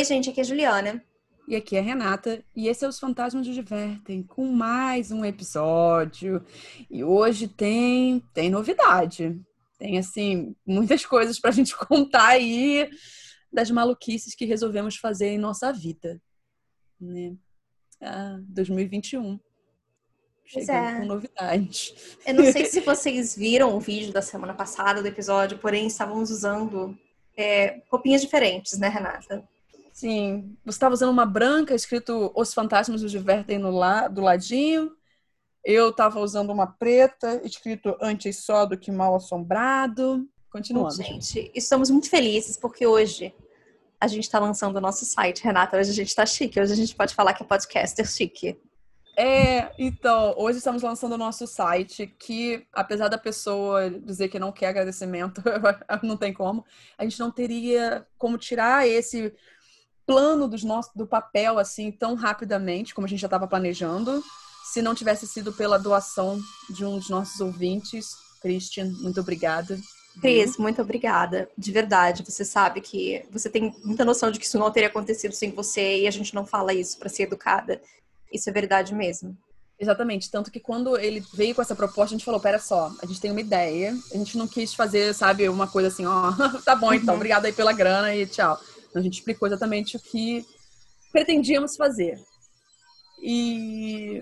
Oi, gente, aqui é a Juliana. E aqui é a Renata, e esse é Os Fantasmas nos Divertem, com mais um episódio. E hoje tem, tem novidade. Tem, assim, muitas coisas pra gente contar aí das maluquices que resolvemos fazer em nossa vida. Né? Ah, 2021. Chegando é. com novidades. Eu não sei se vocês viram o vídeo da semana passada do episódio, porém estávamos usando é, roupinhas diferentes, né, Renata? Sim. Você estava usando uma branca, escrito Os Fantasmas nos Divertem no la do ladinho. Eu estava usando uma preta, escrito Antes só do que mal assombrado. Continuando. Bom, gente, estamos muito felizes porque hoje a gente está lançando o nosso site, Renata. Hoje a gente está chique. Hoje a gente pode falar que é podcaster chique. É, então, hoje estamos lançando o nosso site, que apesar da pessoa dizer que não quer agradecimento, não tem como, a gente não teria como tirar esse plano dos nossos, do papel assim tão rapidamente como a gente já estava planejando, se não tivesse sido pela doação de um dos nossos ouvintes. Christian, muito obrigada. Cris, muito obrigada. De verdade, você sabe que você tem muita noção de que isso não teria acontecido sem você e a gente não fala isso para ser educada. Isso é verdade mesmo. Exatamente. Tanto que quando ele veio com essa proposta, a gente falou: pera só, a gente tem uma ideia. A gente não quis fazer, sabe, uma coisa assim, ó, tá bom então, uhum. obrigada aí pela grana e tchau. Então, a gente explicou exatamente o que pretendíamos fazer. E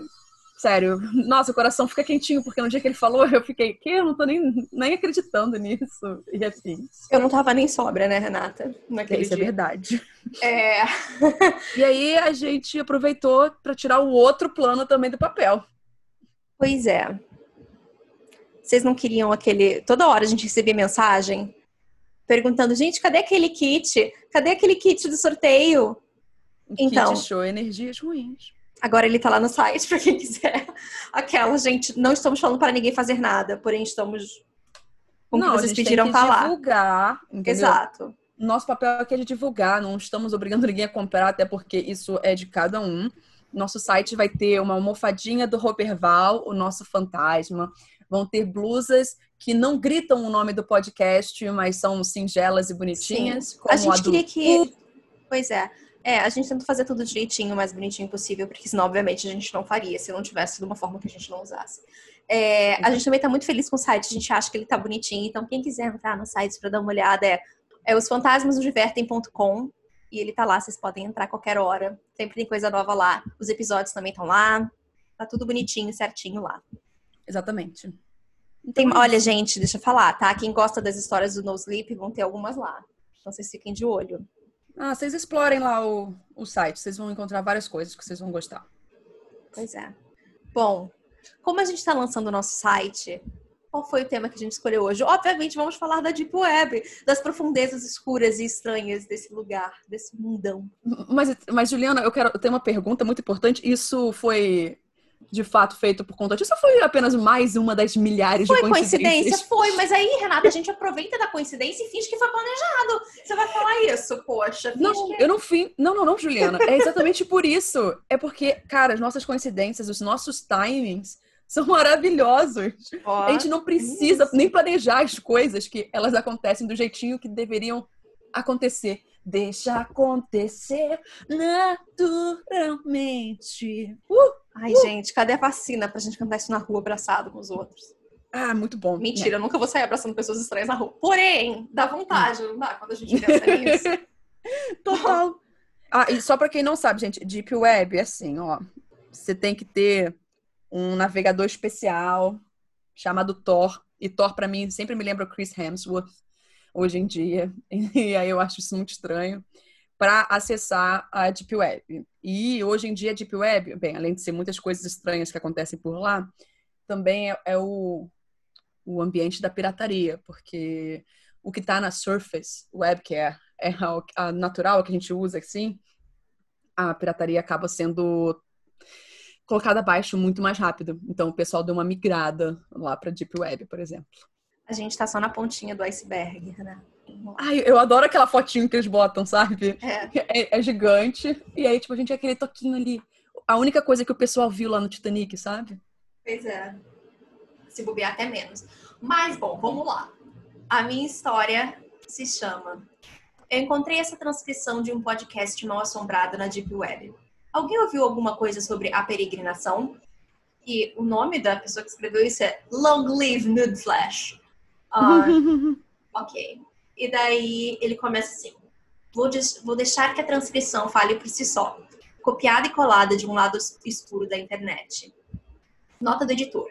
sério, nossa, o coração fica quentinho, porque no dia que ele falou, eu fiquei, que? Eu não tô nem, nem acreditando nisso. E assim. Eu não tava nem sobra, né, Renata? Naquele Isso é dia. é verdade. É. e aí a gente aproveitou para tirar o outro plano também do papel. Pois é. Vocês não queriam aquele. Toda hora a gente recebia mensagem perguntando, gente, cadê aquele kit? Cadê aquele kit do sorteio? O então, kit show energias ruins. Agora ele tá lá no site para quem quiser. Aquela, gente, não estamos falando para ninguém fazer nada, porém estamos com não, vocês pediram tá lá. divulgar, entendeu? Exato. Nosso papel aqui é de divulgar, não estamos obrigando ninguém a comprar, até porque isso é de cada um. Nosso site vai ter uma almofadinha do Roberval, o nosso fantasma. Vão ter blusas que não gritam o nome do podcast, mas são singelas e bonitinhas. Sim. a gente a queria que. Pois é. É, a gente tenta fazer tudo direitinho, o mais bonitinho possível, porque senão, obviamente, a gente não faria se não tivesse de uma forma que a gente não usasse. É, a gente também tá muito feliz com o site, a gente acha que ele tá bonitinho, então quem quiser entrar no site para dar uma olhada é, é osfantasmasnosdivertem.com e ele tá lá, vocês podem entrar a qualquer hora. Sempre tem coisa nova lá. Os episódios também estão lá. Tá tudo bonitinho, certinho lá. Exatamente. Tem, então, olha, gente, deixa eu falar, tá? Quem gosta das histórias do No Sleep, vão ter algumas lá. Então vocês fiquem de olho. Ah, vocês explorem lá o, o site, vocês vão encontrar várias coisas que vocês vão gostar. Pois é. Bom, como a gente está lançando o nosso site, qual foi o tema que a gente escolheu hoje? Obviamente, vamos falar da Deep Web, das profundezas escuras e estranhas desse lugar, desse mundão. Mas, mas Juliana, eu quero ter uma pergunta muito importante. Isso foi de fato feito por conta disso? Ou foi apenas mais uma das milhares foi de coincidências? Foi coincidência, foi. Mas aí, Renata, a gente aproveita da coincidência e finge que foi planejado. Você vai falar isso, poxa. Não, que... eu não fui. Não, não, não, Juliana. É exatamente por isso. É porque, cara, as nossas coincidências, os nossos timings são maravilhosos. Oh, a gente não precisa isso. nem planejar as coisas que elas acontecem do jeitinho que deveriam acontecer. Deixa acontecer naturalmente. Uh! Ai, uh! gente, cadê a vacina pra gente cantar isso na rua abraçado com os outros? Ah, muito bom. Mentira, é. eu nunca vou sair abraçando pessoas estranhas na rua. Porém, dá vontade, não dá? Quando a gente pensa nisso. Total. Ah, e só pra quem não sabe, gente, Deep Web é assim, ó. Você tem que ter um navegador especial chamado Tor. E Tor, para mim, sempre me lembra o Chris Hemsworth hoje em dia, e aí eu acho isso muito estranho, para acessar a Deep Web. E hoje em dia a Deep Web, bem, além de ser muitas coisas estranhas que acontecem por lá, também é, é o, o ambiente da pirataria, porque o que está na Surface Web, que é, é a, a natural, que a gente usa assim, a pirataria acaba sendo colocada abaixo muito mais rápido. Então o pessoal deu uma migrada lá para Deep Web, por exemplo. A gente tá só na pontinha do iceberg, né? Ai, eu adoro aquela fotinho que eles botam, sabe? É. é. É, gigante. E aí, tipo, a gente é aquele toquinho ali. A única coisa que o pessoal viu lá no Titanic, sabe? Pois é. Se bobear até menos. Mas, bom, vamos lá. A minha história se chama eu encontrei essa transcrição de um podcast mal assombrado na Deep Web. Alguém ouviu alguma coisa sobre a peregrinação? E o nome da pessoa que escreveu isso é Long Live Nude Flash. Uh, ok. E daí ele começa assim: vou, vou deixar que a transcrição fale por si só, copiada e colada de um lado escuro da internet. Nota do editor.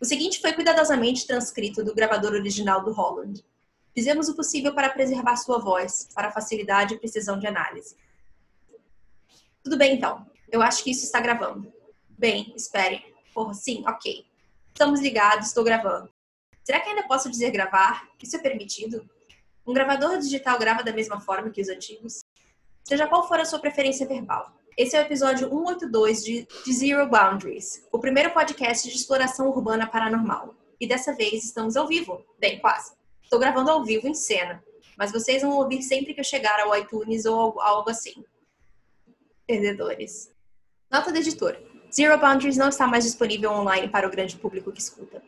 O seguinte foi cuidadosamente transcrito do gravador original do Holland. Fizemos o possível para preservar sua voz, para facilidade e precisão de análise. Tudo bem, então. Eu acho que isso está gravando. Bem, espere. Porra, sim, ok. Estamos ligados, estou gravando. Será que ainda posso dizer gravar? Isso é permitido? Um gravador digital grava da mesma forma que os antigos? Seja qual for a sua preferência verbal. Esse é o episódio 182 de, Zero Boundaries, o primeiro podcast de exploração urbana paranormal. E dessa vez estamos ao vivo. Bem, quase. Estou gravando ao vivo em cena, mas vocês vão ouvir sempre que eu chegar ao iTunes ou algo assim. Perdedores. Nota do editor. Zero Boundaries não está mais disponível online para o grande público que escuta.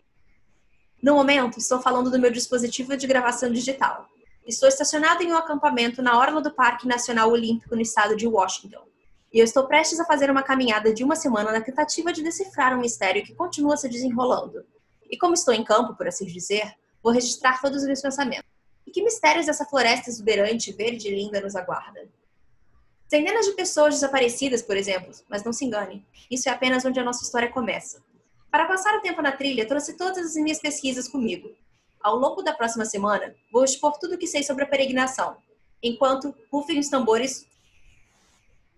No momento, estou falando do meu dispositivo de gravação digital. Estou estacionado em um acampamento na orla do Parque Nacional Olímpico no estado de Washington. E eu estou prestes a fazer uma caminhada de uma semana na tentativa de decifrar um mistério que continua se desenrolando. E como estou em campo, por assim dizer, Vou registrar todos os meus pensamentos. E que mistérios essa floresta exuberante, verde e linda nos aguarda? Centenas de pessoas desaparecidas, por exemplo, mas não se engane, isso é apenas onde a nossa história começa. Para passar o tempo na trilha, trouxe todas as minhas pesquisas comigo. Ao longo da próxima semana, vou expor tudo o que sei sobre a peregrinação, enquanto rufem os tambores.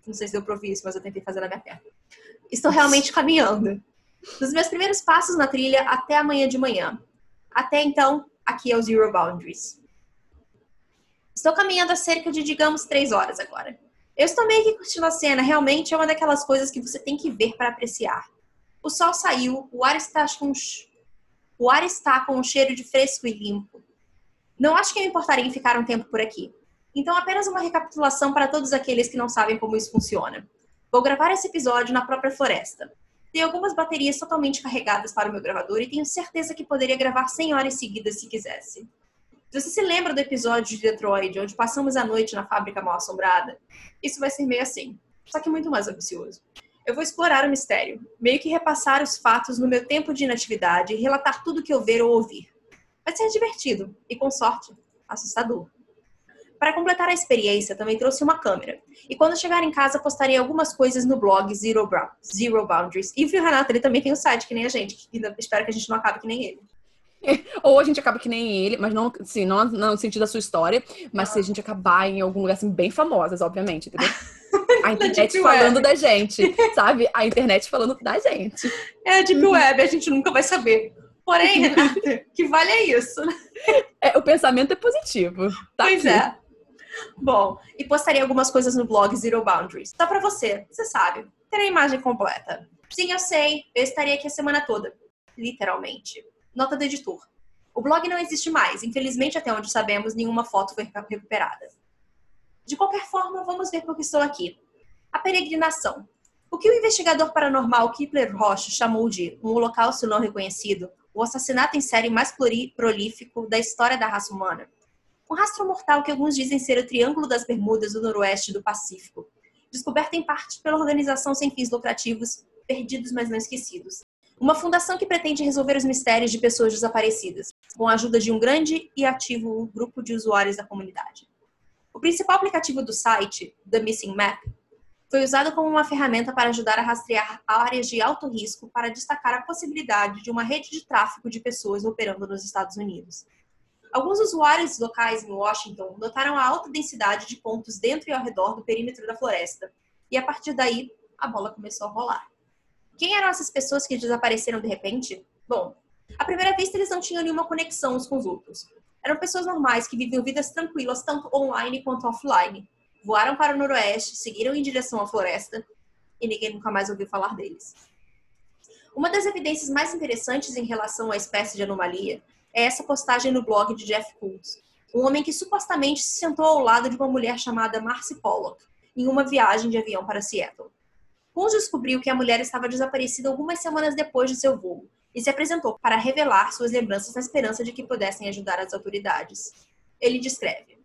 Não sei se deu para isso, mas eu tentei fazer na minha perna. Estou realmente caminhando. Dos meus primeiros passos na trilha até amanhã de manhã, até então, aqui é o Zero Boundaries. Estou caminhando há cerca de, digamos, três horas agora. Eu estou meio que curtindo a cena, realmente é uma daquelas coisas que você tem que ver para apreciar. O sol saiu, o ar está com o ar está com um cheiro de fresco e limpo. Não acho que eu importaria em ficar um tempo por aqui. Então, apenas uma recapitulação para todos aqueles que não sabem como isso funciona. Vou gravar esse episódio na própria floresta. Tenho algumas baterias totalmente carregadas para o meu gravador e tenho certeza que poderia gravar 100 horas seguidas se quisesse. Se você se lembra do episódio de Detroit, onde passamos a noite na fábrica mal assombrada, isso vai ser meio assim, só que muito mais ambicioso. Eu vou explorar o mistério, meio que repassar os fatos no meu tempo de inatividade e relatar tudo que eu ver ou ouvir. Vai ser divertido e, com sorte, assustador. Para completar a experiência, também trouxe uma câmera. E quando chegar em casa, postarei algumas coisas no blog Zero, Zero Boundaries. E o Renato, ele também tem um site que nem a gente. Que espero que a gente não acabe que nem ele. Ou a gente acaba que nem ele, mas não, sim, não, não no sentido da sua história, mas se a gente acabar em algum lugar assim, bem famosas, obviamente, entendeu? A internet falando da gente, sabe? A internet falando da gente. É a Deep Web, a gente nunca vai saber. Porém, Renata, que vale é isso. É, o pensamento é positivo. Tá pois aqui. é. Bom, e postaria algumas coisas no blog Zero Boundaries. Só para você, você sabe, ter a imagem completa. Sim, eu sei, eu estaria aqui a semana toda. Literalmente. Nota do editor. O blog não existe mais, infelizmente, até onde sabemos, nenhuma foto foi recuperada. De qualquer forma, vamos ver por que estou aqui. A peregrinação. O que o investigador paranormal Kipler Rocha chamou de um holocausto não reconhecido, o assassinato em série mais prolífico da história da raça humana, um rastro mortal que alguns dizem ser o Triângulo das Bermudas do Noroeste do Pacífico, descoberto em parte pela organização sem fins lucrativos Perdidos Mas Não Esquecidos, uma fundação que pretende resolver os mistérios de pessoas desaparecidas, com a ajuda de um grande e ativo grupo de usuários da comunidade. O principal aplicativo do site, The Missing Map, foi usado como uma ferramenta para ajudar a rastrear áreas de alto risco para destacar a possibilidade de uma rede de tráfico de pessoas operando nos Estados Unidos, Alguns usuários locais em Washington notaram a alta densidade de pontos dentro e ao redor do perímetro da floresta, e a partir daí a bola começou a rolar. Quem eram essas pessoas que desapareceram de repente? Bom, à primeira vista eles não tinham nenhuma conexão uns com os outros. Eram pessoas normais que viviam vidas tranquilas tanto online quanto offline. Voaram para o noroeste, seguiram em direção à floresta e ninguém nunca mais ouviu falar deles. Uma das evidências mais interessantes em relação à espécie de anomalia é essa postagem no blog de Jeff Koons. Um homem que supostamente se sentou ao lado de uma mulher chamada Marcy Pollock em uma viagem de avião para Seattle. Koons descobriu que a mulher estava desaparecida algumas semanas depois de seu voo e se apresentou para revelar suas lembranças na esperança de que pudessem ajudar as autoridades. Ele descreve: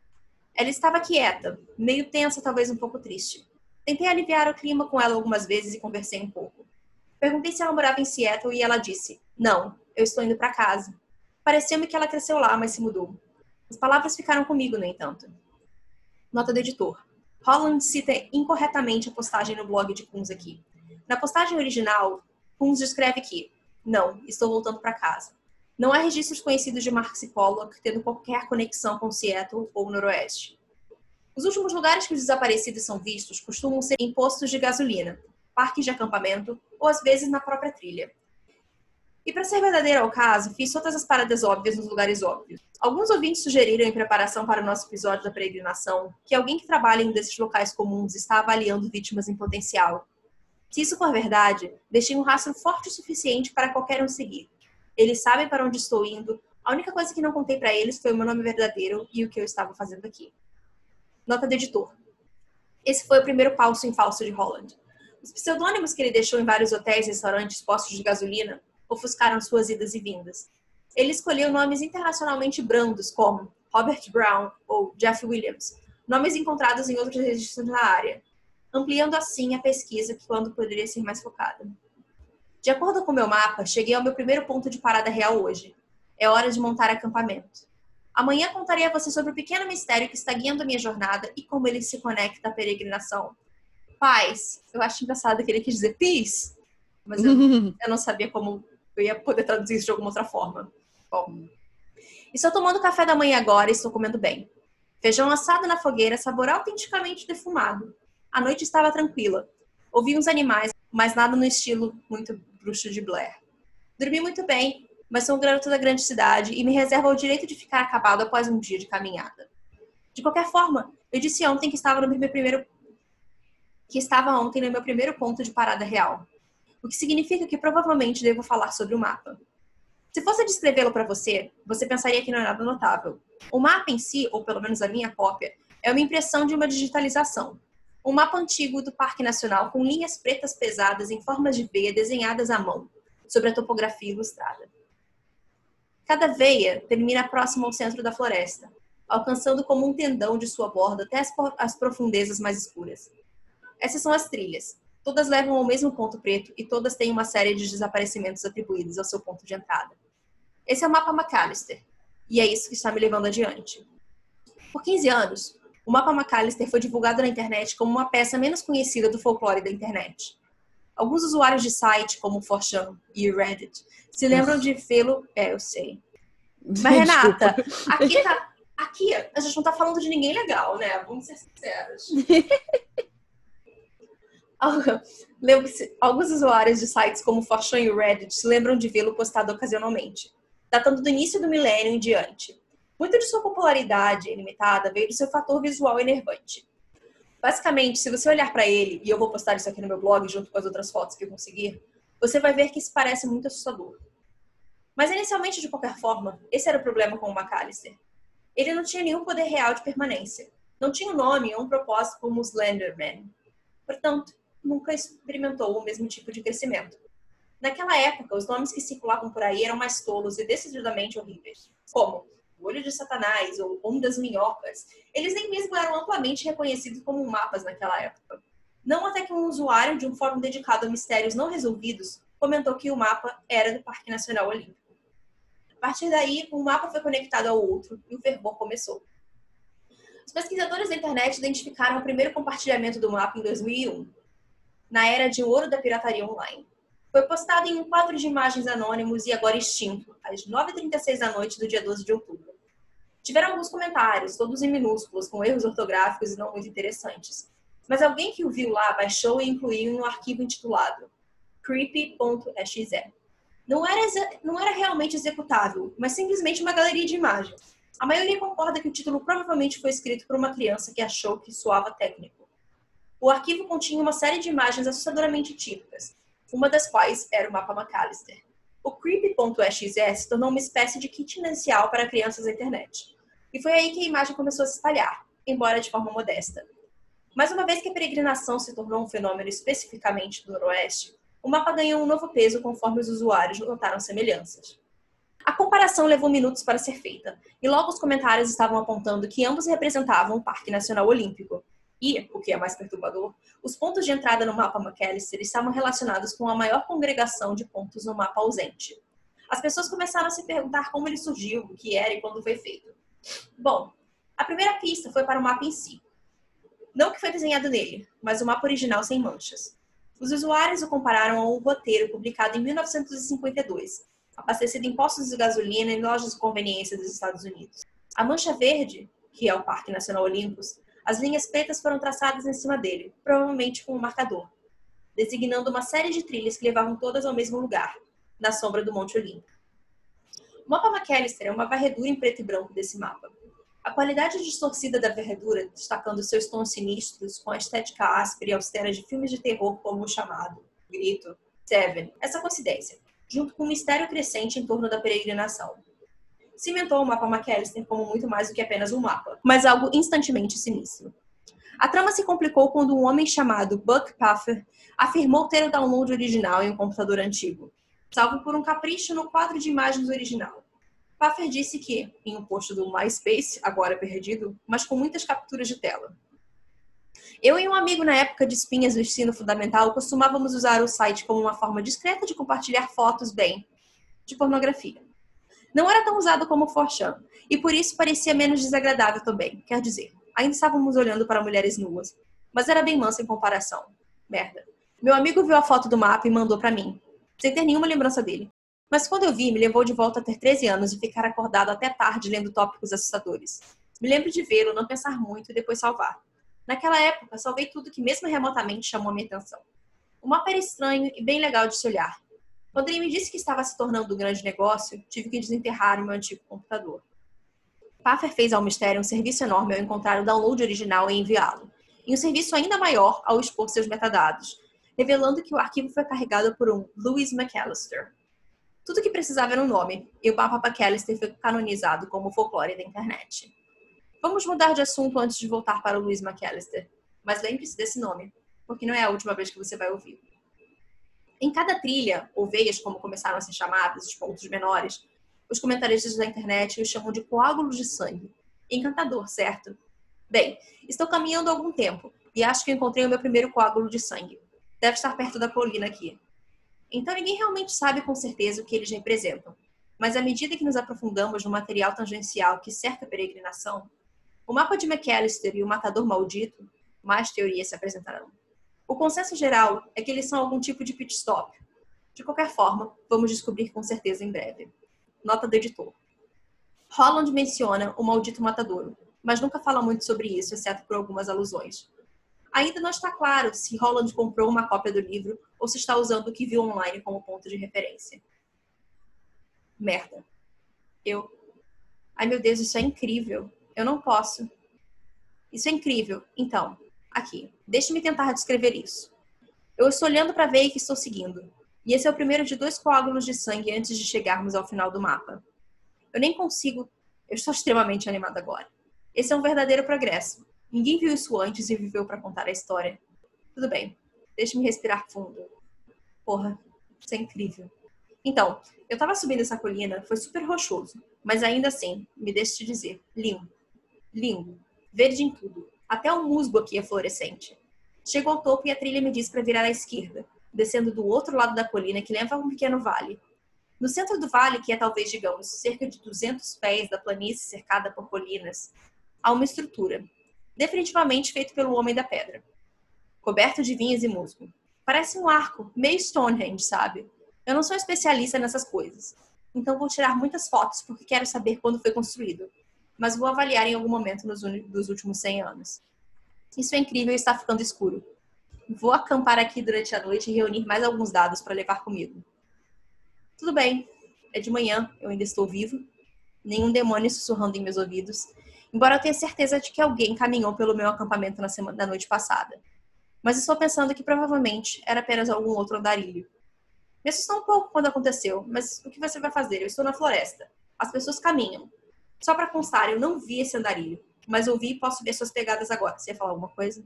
Ela estava quieta, meio tensa, talvez um pouco triste. Tentei aliviar o clima com ela algumas vezes e conversei um pouco. Perguntei se ela morava em Seattle e ela disse: Não, eu estou indo para casa. Pareceu-me que ela cresceu lá, mas se mudou. As palavras ficaram comigo, no entanto. Nota do editor. Holland cita incorretamente a postagem no blog de Kunz aqui. Na postagem original, Kunz descreve que: Não, estou voltando para casa. Não há registros conhecidos de Marx e Pollock tendo qualquer conexão com Seattle ou Noroeste. Os últimos lugares que os desaparecidos são vistos costumam ser em postos de gasolina, parques de acampamento ou às vezes na própria trilha. E para ser verdadeiro ao caso, fiz todas as paradas óbvias nos lugares óbvios. Alguns ouvintes sugeriram em preparação para o nosso episódio da peregrinação que alguém que trabalha em um desses locais comuns está avaliando vítimas em potencial. Se isso for verdade, deixei um rastro forte o suficiente para qualquer um seguir. Eles sabem para onde estou indo. A única coisa que não contei para eles foi o meu nome verdadeiro e o que eu estava fazendo aqui. Nota do editor. Esse foi o primeiro falso em falso de Holland. Os pseudônimos que ele deixou em vários hotéis, restaurantes, postos de gasolina ofuscaram suas idas e vindas. Ele escolheu nomes internacionalmente brandos, como Robert Brown ou Jeff Williams, nomes encontrados em outros registros na área, ampliando assim a pesquisa que quando poderia ser mais focada. De acordo com o meu mapa, cheguei ao meu primeiro ponto de parada real hoje. É hora de montar acampamento. Amanhã contarei a você sobre o pequeno mistério que está guiando a minha jornada e como ele se conecta à peregrinação. Paz, eu acho engraçado que ele quis dizer peace, mas eu, eu não sabia como eu ia poder traduzir isso de alguma outra forma. Bom, estou tomando café da manhã agora e estou comendo bem. Feijão assado na fogueira, sabor autenticamente defumado. A noite estava tranquila. Ouvi uns animais, mas nada no estilo muito bruxo de Blair. Dormi muito bem, mas sou um garoto da grande cidade e me reservo o direito de ficar acabado após um dia de caminhada. De qualquer forma, eu disse ontem que estava no meu primeiro que estava ontem no meu primeiro ponto de parada real, o que significa que provavelmente devo falar sobre o mapa. Se fosse descrevê-lo para você, você pensaria que não é nada notável. O mapa em si, ou pelo menos a minha cópia, é uma impressão de uma digitalização. Um mapa antigo do Parque Nacional com linhas pretas pesadas em formas de veia desenhadas à mão, sobre a topografia ilustrada. Cada veia termina próximo ao centro da floresta, alcançando como um tendão de sua borda até as profundezas mais escuras. Essas são as trilhas. Todas levam ao mesmo ponto preto e todas têm uma série de desaparecimentos atribuídos ao seu ponto de entrada. Esse é o mapa McAllister, e é isso que está me levando adiante. Por 15 anos, o mapa McAllister foi divulgado na internet como uma peça menos conhecida do folclore da internet. Alguns usuários de site, como o Forchan e o Reddit, se lembram de vê-lo. É, eu sei. Mas, Renata, aqui, tá, aqui a gente não tá falando de ninguém legal, né? Vamos ser sinceros. Alguns usuários de sites como Fortune e Reddit se lembram de vê-lo postado ocasionalmente, datando do início do milênio em diante. Muito de sua popularidade ilimitada veio do seu fator visual enervante. Basicamente, se você olhar para ele, e eu vou postar isso aqui no meu blog junto com as outras fotos que eu conseguir, você vai ver que isso parece muito assustador. Mas inicialmente, de qualquer forma, esse era o problema com o McAllister. Ele não tinha nenhum poder real de permanência. Não tinha um nome ou um propósito como o Slenderman. Portanto, nunca experimentou o mesmo tipo de crescimento. Naquela época, os nomes que circulavam por aí eram mais tolos e decididamente horríveis, como o Olho de Satanás ou Ondas Minhocas. Eles nem mesmo eram amplamente reconhecidos como mapas naquela época. Não até que um usuário de um fórum dedicado a mistérios não resolvidos comentou que o mapa era do Parque Nacional Olímpico. A partir daí, um mapa foi conectado ao outro e o fervor começou. Os pesquisadores da internet identificaram o primeiro compartilhamento do mapa em 2001 na era de ouro da pirataria online. Foi postado em um quadro de imagens anônimos e agora extinto, às 9h36 da noite do dia 12 de outubro. Tiveram alguns comentários, todos em minúsculos, com erros ortográficos e não muito interessantes. Mas alguém que o viu lá baixou e incluiu um arquivo intitulado creepy.exe. Não era, não era realmente executável, mas simplesmente uma galeria de imagens. A maioria concorda que o título provavelmente foi escrito por uma criança que achou que soava técnico. O arquivo continha uma série de imagens assustadoramente típicas, uma das quais era o mapa McAllister. O creepy.exe se tornou uma espécie de kit inicial para crianças na internet. E foi aí que a imagem começou a se espalhar, embora de forma modesta. Mas uma vez que a peregrinação se tornou um fenômeno especificamente do Noroeste, o mapa ganhou um novo peso conforme os usuários notaram semelhanças. A comparação levou minutos para ser feita, e logo os comentários estavam apontando que ambos representavam o Parque Nacional Olímpico. E, o que é mais perturbador, os pontos de entrada no mapa McAllister estavam relacionados com a maior congregação de pontos no mapa ausente. As pessoas começaram a se perguntar como ele surgiu, o que era e quando foi feito. Bom, a primeira pista foi para o mapa em si. Não que foi desenhado nele, mas o mapa original sem manchas. Os usuários o compararam ao roteiro publicado em 1952, abastecido em postos de gasolina e lojas de conveniência dos Estados Unidos. A mancha verde, que é o Parque Nacional Olympus, as linhas pretas foram traçadas em cima dele, provavelmente com um marcador, designando uma série de trilhas que levavam todas ao mesmo lugar, na sombra do Monte Olimpo. O mapa McAllister é uma varredura em preto e branco desse mapa. A qualidade distorcida da varredura, destacando seus tons sinistros, com a estética áspera e austera de filmes de terror como o chamado, Grito, Seven, essa coincidência, junto com um mistério crescente em torno da peregrinação. Cimentou o mapa McAllister como muito mais do que apenas um mapa, mas algo instantemente sinistro. A trama se complicou quando um homem chamado Buck Puffer afirmou ter o download original em um computador antigo, salvo por um capricho no quadro de imagens original. Puffer disse que, em um post do MySpace, agora perdido, mas com muitas capturas de tela. Eu e um amigo na época de espinhas do ensino fundamental costumávamos usar o site como uma forma discreta de compartilhar fotos, bem, de pornografia. Não era tão usado como o Forchan, e por isso parecia menos desagradável também. Quer dizer, ainda estávamos olhando para mulheres nuas, mas era bem mansa em comparação. Merda. Meu amigo viu a foto do mapa e mandou para mim, sem ter nenhuma lembrança dele. Mas quando eu vi, me levou de volta a ter 13 anos e ficar acordado até tarde lendo tópicos assustadores. Me lembro de vê-lo, não pensar muito e depois salvar. Naquela época, salvei tudo que mesmo remotamente chamou minha atenção. O mapa era estranho e bem legal de se olhar. Quando ele me disse que estava se tornando um grande negócio, tive que desenterrar o meu antigo computador. Paffer fez ao mistério um serviço enorme ao encontrar o download original e enviá-lo, e um serviço ainda maior ao expor seus metadados, revelando que o arquivo foi carregado por um Louis McAllister. Tudo que precisava era um nome, e o Papa McAllister foi canonizado como folclore da internet. Vamos mudar de assunto antes de voltar para o Louis McAllister, mas lembre-se desse nome, porque não é a última vez que você vai ouvir. Em cada trilha, ou veias, como começaram a ser chamadas, os pontos menores, os comentaristas da internet os chamam de coágulos de sangue. Encantador, certo? Bem, estou caminhando há algum tempo e acho que encontrei o meu primeiro coágulo de sangue. Deve estar perto da colina aqui. Então ninguém realmente sabe com certeza o que eles representam. Mas à medida que nos aprofundamos no material tangencial que cerca a peregrinação, o mapa de McAllister e o matador maldito, mais teorias se apresentarão. O consenso geral é que eles são algum tipo de pit stop. De qualquer forma, vamos descobrir com certeza em breve. Nota do editor. Holland menciona o maldito matadouro, mas nunca fala muito sobre isso, exceto por algumas alusões. Ainda não está claro se Holland comprou uma cópia do livro ou se está usando o que viu online como ponto de referência. Merda. Eu. Ai meu Deus, isso é incrível. Eu não posso. Isso é incrível. Então, aqui, deixe-me tentar descrever isso. Eu estou olhando para ver que estou seguindo. E esse é o primeiro de dois coágulos de sangue antes de chegarmos ao final do mapa. Eu nem consigo. Eu estou extremamente animada agora. Esse é um verdadeiro progresso. Ninguém viu isso antes e viveu para contar a história. Tudo bem, deixe-me respirar fundo. Porra, isso é incrível. Então, eu tava subindo essa colina, foi super rochoso, mas ainda assim, me deixe te dizer, lindo. Lindo. Verde em tudo. Até o musgo aqui é fluorescente. Chego ao topo e a trilha me diz para virar à esquerda, descendo do outro lado da colina que leva a um pequeno vale. No centro do vale, que é talvez, digamos, cerca de 200 pés da planície cercada por colinas, há uma estrutura, definitivamente feito pelo Homem da Pedra. Coberto de vinhas e musgo. Parece um arco, meio Stonehenge, sabe? Eu não sou especialista nessas coisas, então vou tirar muitas fotos porque quero saber quando foi construído, mas vou avaliar em algum momento nos dos últimos 100 anos. Isso é incrível e está ficando escuro. Vou acampar aqui durante a noite e reunir mais alguns dados para levar comigo. Tudo bem, é de manhã, eu ainda estou vivo, nenhum demônio sussurrando em meus ouvidos, embora eu tenha certeza de que alguém caminhou pelo meu acampamento na, semana, na noite passada. Mas estou pensando que provavelmente era apenas algum outro andarilho. Me assustou um pouco quando aconteceu, mas o que você vai fazer? Eu estou na floresta. As pessoas caminham. Só para constar, eu não vi esse andarilho, mas ouvi e posso ver suas pegadas agora. Você ia falar alguma coisa?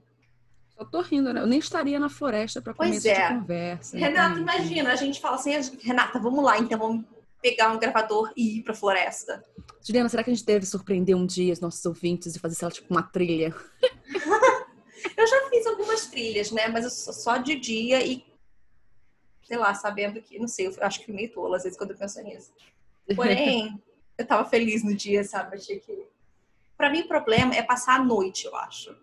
Só tô rindo, né? Eu nem estaria na floresta para começar é. de conversa. Renata, imagina, a gente fala assim, Renata, vamos lá, então vamos pegar um gravador e ir pra floresta. Juliana, será que a gente deve surpreender um dia os nossos ouvintes e fazer, sei lá, tipo uma trilha? eu já fiz algumas trilhas, né? Mas eu sou só de dia e, sei lá, sabendo que, não sei, eu acho que fui meio tola às vezes quando eu penso nisso. Porém, eu tava feliz no dia, sabe? Achei que. Pra mim, o problema é passar a noite, eu acho.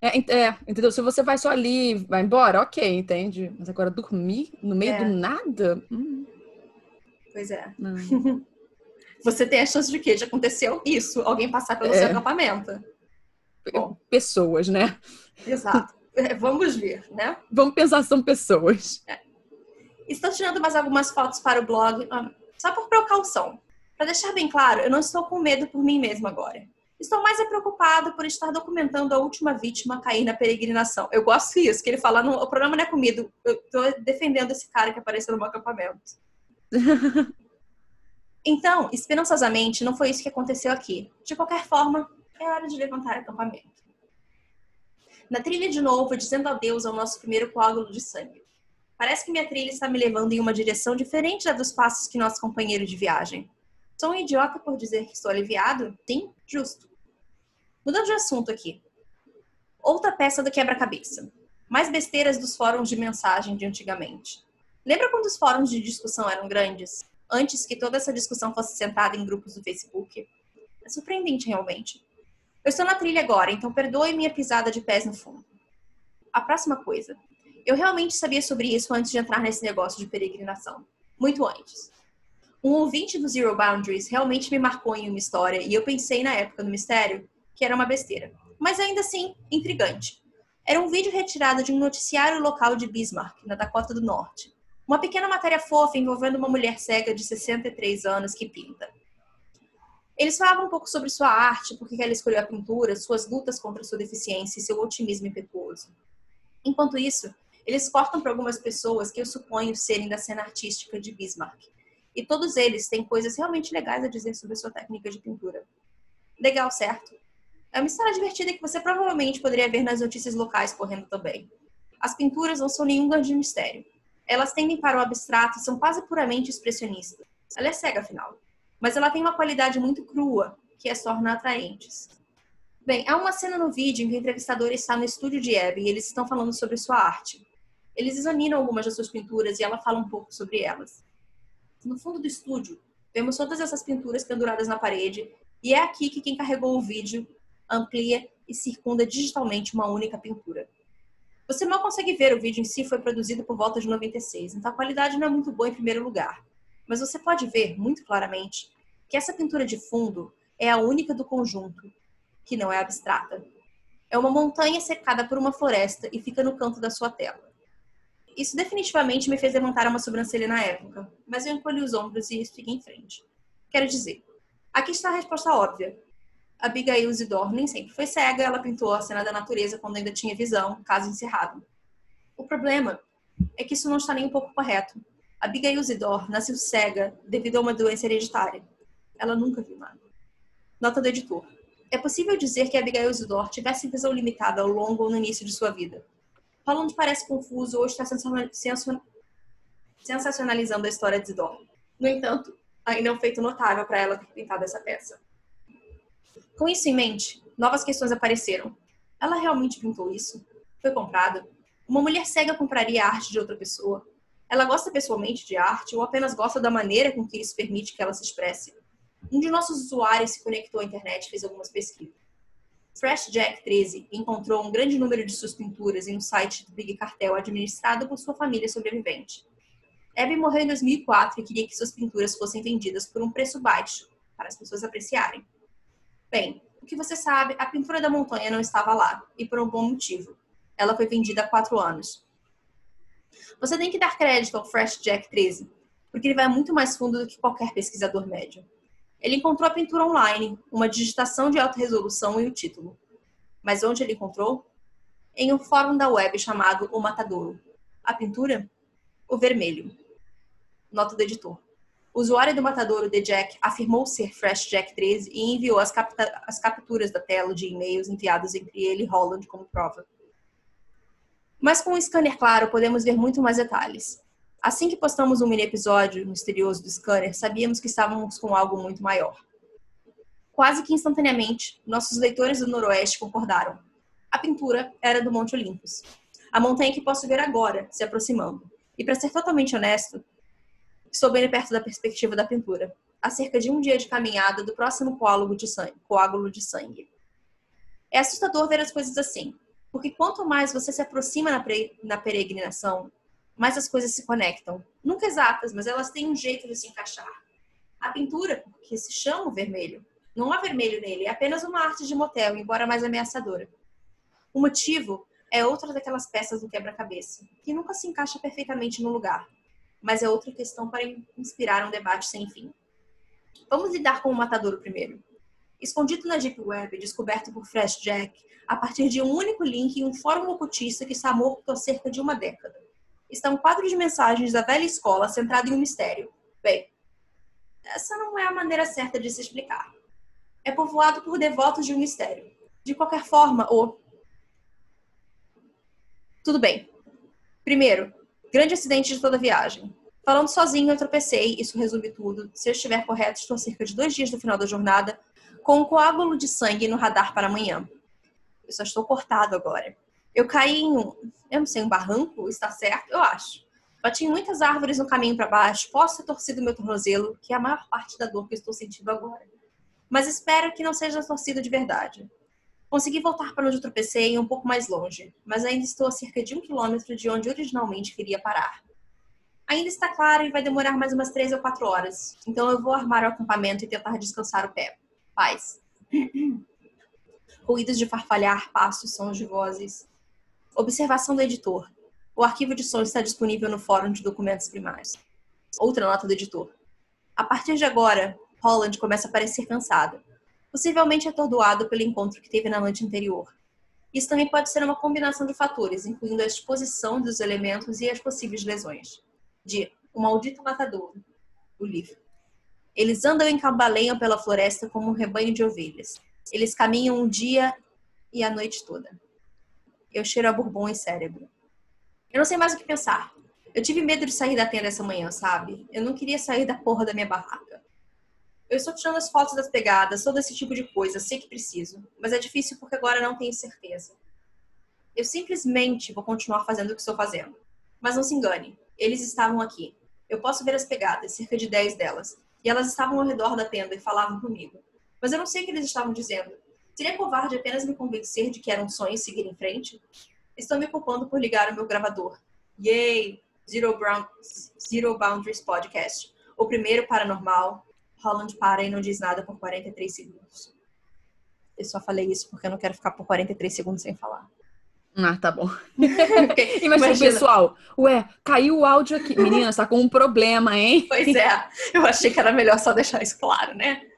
É, é, entendeu? Se você vai só ali, vai embora, ok, entende? Mas agora dormir no meio é. do nada? Hum. Pois é. Você tem a chance de quê? De aconteceu isso, alguém passar pelo é. seu acampamento. Bom. Pessoas, né? Exato. É, vamos ver, né? Vamos pensar, são pessoas. É. Estou tirando mais algumas fotos para o blog, ah, só por precaução. Para deixar bem claro, eu não estou com medo por mim mesma agora. Estou mais preocupada por estar documentando a última vítima cair na peregrinação. Eu gosto disso, que ele fala, o problema não é comigo, eu estou defendendo esse cara que apareceu no meu acampamento. então, esperançosamente, não foi isso que aconteceu aqui. De qualquer forma, é hora de levantar acampamento. Na trilha de novo, dizendo adeus ao nosso primeiro coágulo de sangue. Parece que minha trilha está me levando em uma direção diferente da dos passos que nosso companheiro de viagem. Sou um idiota por dizer que estou aliviado? Sim, justo. Mudando de assunto aqui. Outra peça do quebra-cabeça. Mais besteiras dos fóruns de mensagem de antigamente. Lembra quando os fóruns de discussão eram grandes? Antes que toda essa discussão fosse sentada em grupos do Facebook? É surpreendente, realmente. Eu estou na trilha agora, então perdoe minha pisada de pés no fundo. A próxima coisa. Eu realmente sabia sobre isso antes de entrar nesse negócio de peregrinação. Muito antes. Um ouvinte do Zero Boundaries realmente me marcou em uma história e eu pensei na época no mistério que era uma besteira. Mas ainda assim, intrigante. Era um vídeo retirado de um noticiário local de Bismarck, na Dakota do Norte. Uma pequena matéria fofa envolvendo uma mulher cega de 63 anos que pinta. Eles falavam um pouco sobre sua arte, por que ela escolheu a pintura, suas lutas contra sua deficiência e seu otimismo impetuoso. Enquanto isso, eles cortam para algumas pessoas que eu suponho serem da cena artística de Bismarck. E todos eles têm coisas realmente legais a dizer sobre sua técnica de pintura. Legal, certo? É uma história divertida que você provavelmente poderia ver nas notícias locais correndo também. As pinturas não são nenhum grande mistério. Elas tendem para o abstrato e são quase puramente expressionistas. Ela é cega, afinal. Mas ela tem uma qualidade muito crua, que as torna atraentes. Bem, há uma cena no vídeo em que o entrevistador está no estúdio de Abby e eles estão falando sobre sua arte. Eles examinam algumas das suas pinturas e ela fala um pouco sobre elas. No fundo do estúdio, vemos todas essas pinturas penduradas na parede e é aqui que quem carregou o vídeo amplia e circunda digitalmente uma única pintura. Você mal consegue ver, o vídeo em si foi produzido por volta de 96, então a qualidade não é muito boa em primeiro lugar. Mas você pode ver muito claramente que essa pintura de fundo é a única do conjunto que não é abstrata. É uma montanha cercada por uma floresta e fica no canto da sua tela. Isso definitivamente me fez levantar uma sobrancelha na época, mas eu encolhi os ombros e fiquei em frente. Quero dizer, aqui está a resposta óbvia. Abigail Zidor nem sempre foi cega, ela pintou a cena da natureza quando ainda tinha visão, caso encerrado. O problema é que isso não está nem um pouco correto. Abigail Zidor nasceu cega devido a uma doença hereditária. Ela nunca viu nada. Nota do editor. É possível dizer que Abigail Zidor tivesse visão limitada ao longo ou no início de sua vida. Falando parece confuso ou está sensacionalizando a história de Zidor. No entanto, ainda é um feito notável para ela ter pintado essa peça. Com isso em mente, novas questões apareceram. Ela realmente pintou isso? Foi comprada? Uma mulher cega compraria a arte de outra pessoa? Ela gosta pessoalmente de arte ou apenas gosta da maneira com que isso permite que ela se expresse? Um de nossos usuários se conectou à internet e fez algumas pesquisas. Fresh Jack 13 encontrou um grande número de suas pinturas em um site do Big Cartel administrado por sua família sobrevivente. Abby morreu em 2004 e queria que suas pinturas fossem vendidas por um preço baixo, para as pessoas apreciarem. Bem, o que você sabe, a pintura da montanha não estava lá, e por um bom motivo. Ela foi vendida há quatro anos. Você tem que dar crédito ao Fresh Jack 13, porque ele vai muito mais fundo do que qualquer pesquisador médio. Ele encontrou a pintura online, uma digitação de alta resolução e o título. Mas onde ele encontrou? Em um fórum da web chamado O Matadouro. A pintura? O vermelho. Nota do editor. O usuário do matadouro The Jack afirmou ser Fresh Jack 13 e enviou as, as capturas da tela de e-mails enviados entre ele e Holland como prova. Mas com um scanner claro, podemos ver muito mais detalhes. Assim que postamos um mini episódio misterioso do scanner, sabíamos que estávamos com algo muito maior. Quase que instantaneamente, nossos leitores do Noroeste concordaram. A pintura era do Monte Olympus, a montanha que posso ver agora, se aproximando. E para ser totalmente honesto, estou bem perto da perspectiva da pintura, a cerca de um dia de caminhada do próximo coágulo de sangue. Coágulo de sangue. É assustador ver as coisas assim, porque quanto mais você se aproxima na, na peregrinação, mais as coisas se conectam. Nunca exatas, mas elas têm um jeito de se encaixar. A pintura, que se chama vermelho, não há vermelho nele, é apenas uma arte de motel, embora mais ameaçadora. O motivo é outra daquelas peças do quebra-cabeça, que nunca se encaixa perfeitamente no lugar, mas é outra questão para inspirar um debate sem fim. Vamos lidar com o matadouro primeiro. Escondido na Deep Web, descoberto por Fresh Jack, a partir de um único link em um fórum ocultista que morto há cerca de uma década. Está um quadro de mensagens da velha escola centrado em um mistério. Bem, essa não é a maneira certa de se explicar. É povoado por devotos de um mistério. De qualquer forma, o tudo bem. Primeiro, grande acidente de toda a viagem. Falando sozinho, eu tropecei, isso resume tudo. Se eu estiver correto, estou cerca de dois dias do final da jornada, com um coágulo de sangue no radar para amanhã. Eu só estou cortado agora. Eu caí em um, eu não sei, um barranco, está certo? Eu acho. Bati em muitas árvores no caminho para baixo, posso ter torcido meu tornozelo, que é a maior parte da dor que estou sentindo agora. Mas espero que não seja torcido de verdade. Consegui voltar para onde tropecei um pouco mais longe, mas ainda estou a cerca de um quilômetro de onde originalmente queria parar. Ainda está claro e vai demorar mais umas três ou quatro horas, então eu vou armar o acampamento e tentar descansar o pé. Paz. Ruídos de farfalhar, passos, sons de vozes. Observação do editor. O arquivo de som está disponível no fórum de documentos primários. Outra nota do editor. A partir de agora, Holland começa a parecer cansada possivelmente atordoado pelo encontro que teve na noite anterior. Isso também pode ser uma combinação de fatores, incluindo a exposição dos elementos e as possíveis lesões. De O Maldito Matador, o livro. Eles andam e cambaleiam pela floresta como um rebanho de ovelhas. Eles caminham um dia e a noite toda. Eu cheiro a bourbon e cérebro. Eu não sei mais o que pensar. Eu tive medo de sair da tenda essa manhã, sabe? Eu não queria sair da porra da minha barraca. Eu estou tirando as fotos das pegadas, todo esse tipo de coisa, sei que preciso, mas é difícil porque agora não tenho certeza. Eu simplesmente vou continuar fazendo o que estou fazendo. Mas não se engane, eles estavam aqui. Eu posso ver as pegadas, cerca de 10 delas, e elas estavam ao redor da tenda e falavam comigo. Mas eu não sei o que eles estavam dizendo. Seria covarde apenas me convencer de que era um sonho seguir em frente? Estou me culpando por ligar o meu gravador. Yay! Zero, Brown, Zero Boundaries Podcast. O primeiro paranormal, Holland para e não diz nada por 43 segundos. Eu só falei isso porque eu não quero ficar por 43 segundos sem falar. Ah, tá bom. Imagina, Imagina, pessoal, ué, caiu o áudio aqui. Menina, tá com um problema, hein? Pois é, eu achei que era melhor só deixar isso claro, né?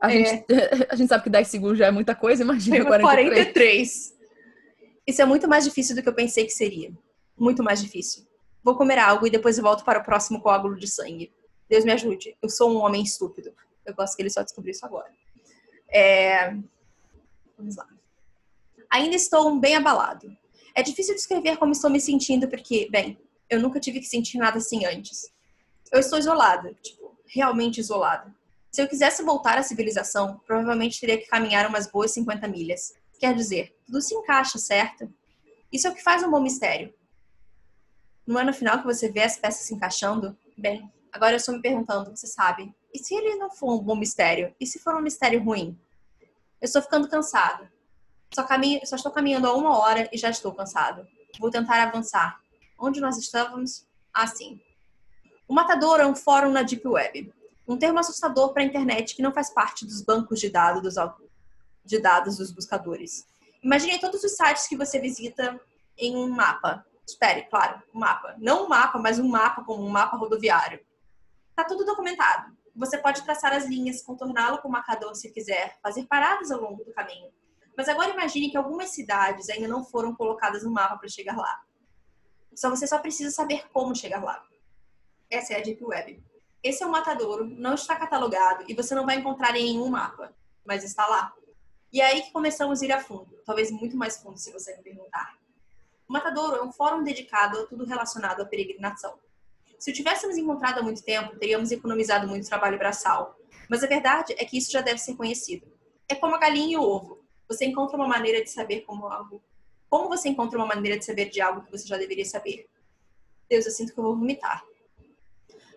A, é. gente, a gente sabe que 10 segundos já é muita coisa, imagina 43. 43. Isso é muito mais difícil do que eu pensei que seria. Muito mais difícil. Vou comer algo e depois volto para o próximo coágulo de sangue. Deus me ajude. Eu sou um homem estúpido. Eu gosto que ele só descobriu isso agora. É... Vamos lá. Ainda estou bem abalado. É difícil descrever como estou me sentindo porque, bem, eu nunca tive que sentir nada assim antes. Eu estou isolada, tipo, realmente isolada. Se eu quisesse voltar à civilização, provavelmente teria que caminhar umas boas 50 milhas. Quer dizer, tudo se encaixa, certo? Isso é o que faz um bom mistério. Não é no final que você vê as peças se encaixando? Bem, Agora eu estou me perguntando, você sabe, e se ele não for um bom mistério? E se for um mistério ruim? Eu estou ficando cansado. Só, caminho, só estou caminhando há uma hora e já estou cansado. Vou tentar avançar. Onde nós estávamos? Ah, sim. O Matador é um fórum na Deep Web. Um termo assustador para a internet que não faz parte dos bancos de dados dos, de dados dos buscadores. Imagine todos os sites que você visita em um mapa. Espere, claro, um mapa. Não um mapa, mas um mapa como um mapa rodoviário. Está tudo documentado. Você pode traçar as linhas, contorná-lo com marcador se quiser, fazer paradas ao longo do caminho. Mas agora imagine que algumas cidades ainda não foram colocadas no mapa para chegar lá. Só você só precisa saber como chegar lá. Essa é a Deep Web. Esse é um matadouro, não está catalogado e você não vai encontrar em nenhum mapa, mas está lá. E é aí que começamos a ir a fundo, talvez muito mais fundo se você me perguntar. O Matadouro é um fórum dedicado a tudo relacionado à peregrinação. Se o tivéssemos encontrado há muito tempo, teríamos economizado muito trabalho braçal. Mas a verdade é que isso já deve ser conhecido. É como a galinha e o ovo. Você encontra uma maneira de saber como algo. Como você encontra uma maneira de saber de algo que você já deveria saber? Deus, eu sinto que eu vou vomitar.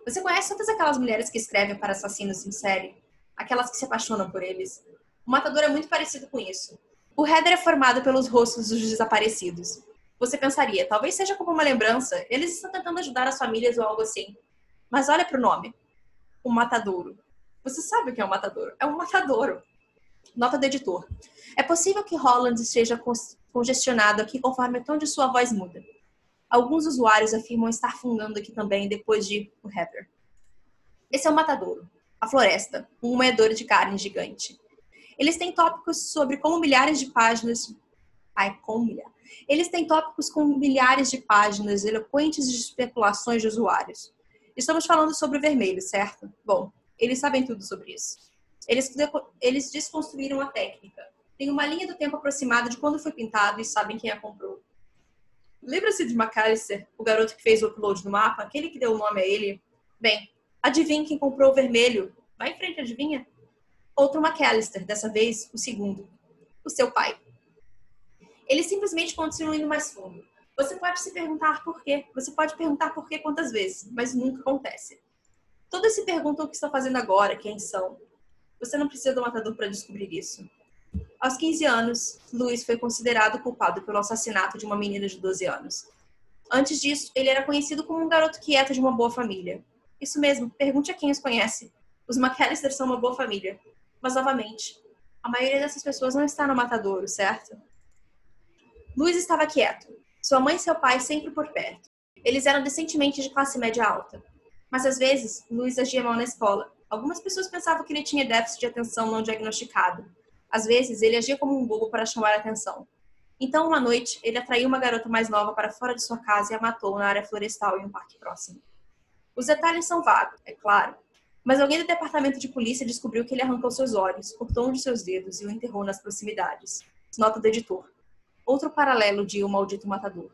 Você conhece todas aquelas mulheres que escrevem para assassinos em série? Aquelas que se apaixonam por eles? O Matador é muito parecido com isso. O header é formado pelos rostos dos desaparecidos. Você pensaria, talvez seja como uma lembrança, eles estão tentando ajudar as famílias ou algo assim. Mas olha para o nome: o Matadouro. Você sabe o que é um matadouro? É um matadouro. Nota do editor. É possível que Holland esteja congestionado aqui conforme o tom de sua voz muda. Alguns usuários afirmam estar fungando aqui também depois de o heather. Esse é o matadouro, a floresta, um moedor de carne gigante. Eles têm tópicos sobre como milhares de páginas. Ai, como milhares. Eles têm tópicos com milhares de páginas eloquentes de especulações de usuários. Estamos falando sobre o vermelho, certo? Bom, eles sabem tudo sobre isso. Eles, eles desconstruíram a técnica. Tem uma linha do tempo aproximada de quando foi pintado e sabem quem a comprou. Lembra-se de McAllister, o garoto que fez o upload no mapa? Aquele que deu o nome a ele? Bem, adivinhe quem comprou o vermelho? Vai em frente, adivinha? Outro McAllister, dessa vez o segundo. O seu pai. Eles simplesmente continuam indo mais fundo. Você pode se perguntar por quê. Você pode perguntar por quê quantas vezes, mas nunca acontece. Todos se perguntam o que estão fazendo agora, quem são. Você não precisa do matador para descobrir isso. Aos 15 anos, Luiz foi considerado culpado pelo assassinato de uma menina de 12 anos. Antes disso, ele era conhecido como um garoto quieto de uma boa família. Isso mesmo, pergunte a quem os conhece. Os McAllister são uma boa família. Mas, novamente, a maioria dessas pessoas não está no matadouro, certo? Luiz estava quieto. Sua mãe e seu pai sempre por perto. Eles eram decentemente de classe média alta. Mas às vezes, Luiz agia mal na escola. Algumas pessoas pensavam que ele tinha déficit de atenção não diagnosticado. Às vezes, ele agia como um bobo para chamar a atenção. Então, uma noite, ele atraiu uma garota mais nova para fora de sua casa e a matou na área florestal em um parque próximo. Os detalhes são vagos, é claro, mas alguém do departamento de polícia descobriu que ele arrancou seus olhos, cortou um de seus dedos e o enterrou nas proximidades. Nota do editor. Outro paralelo de O Maldito Matador.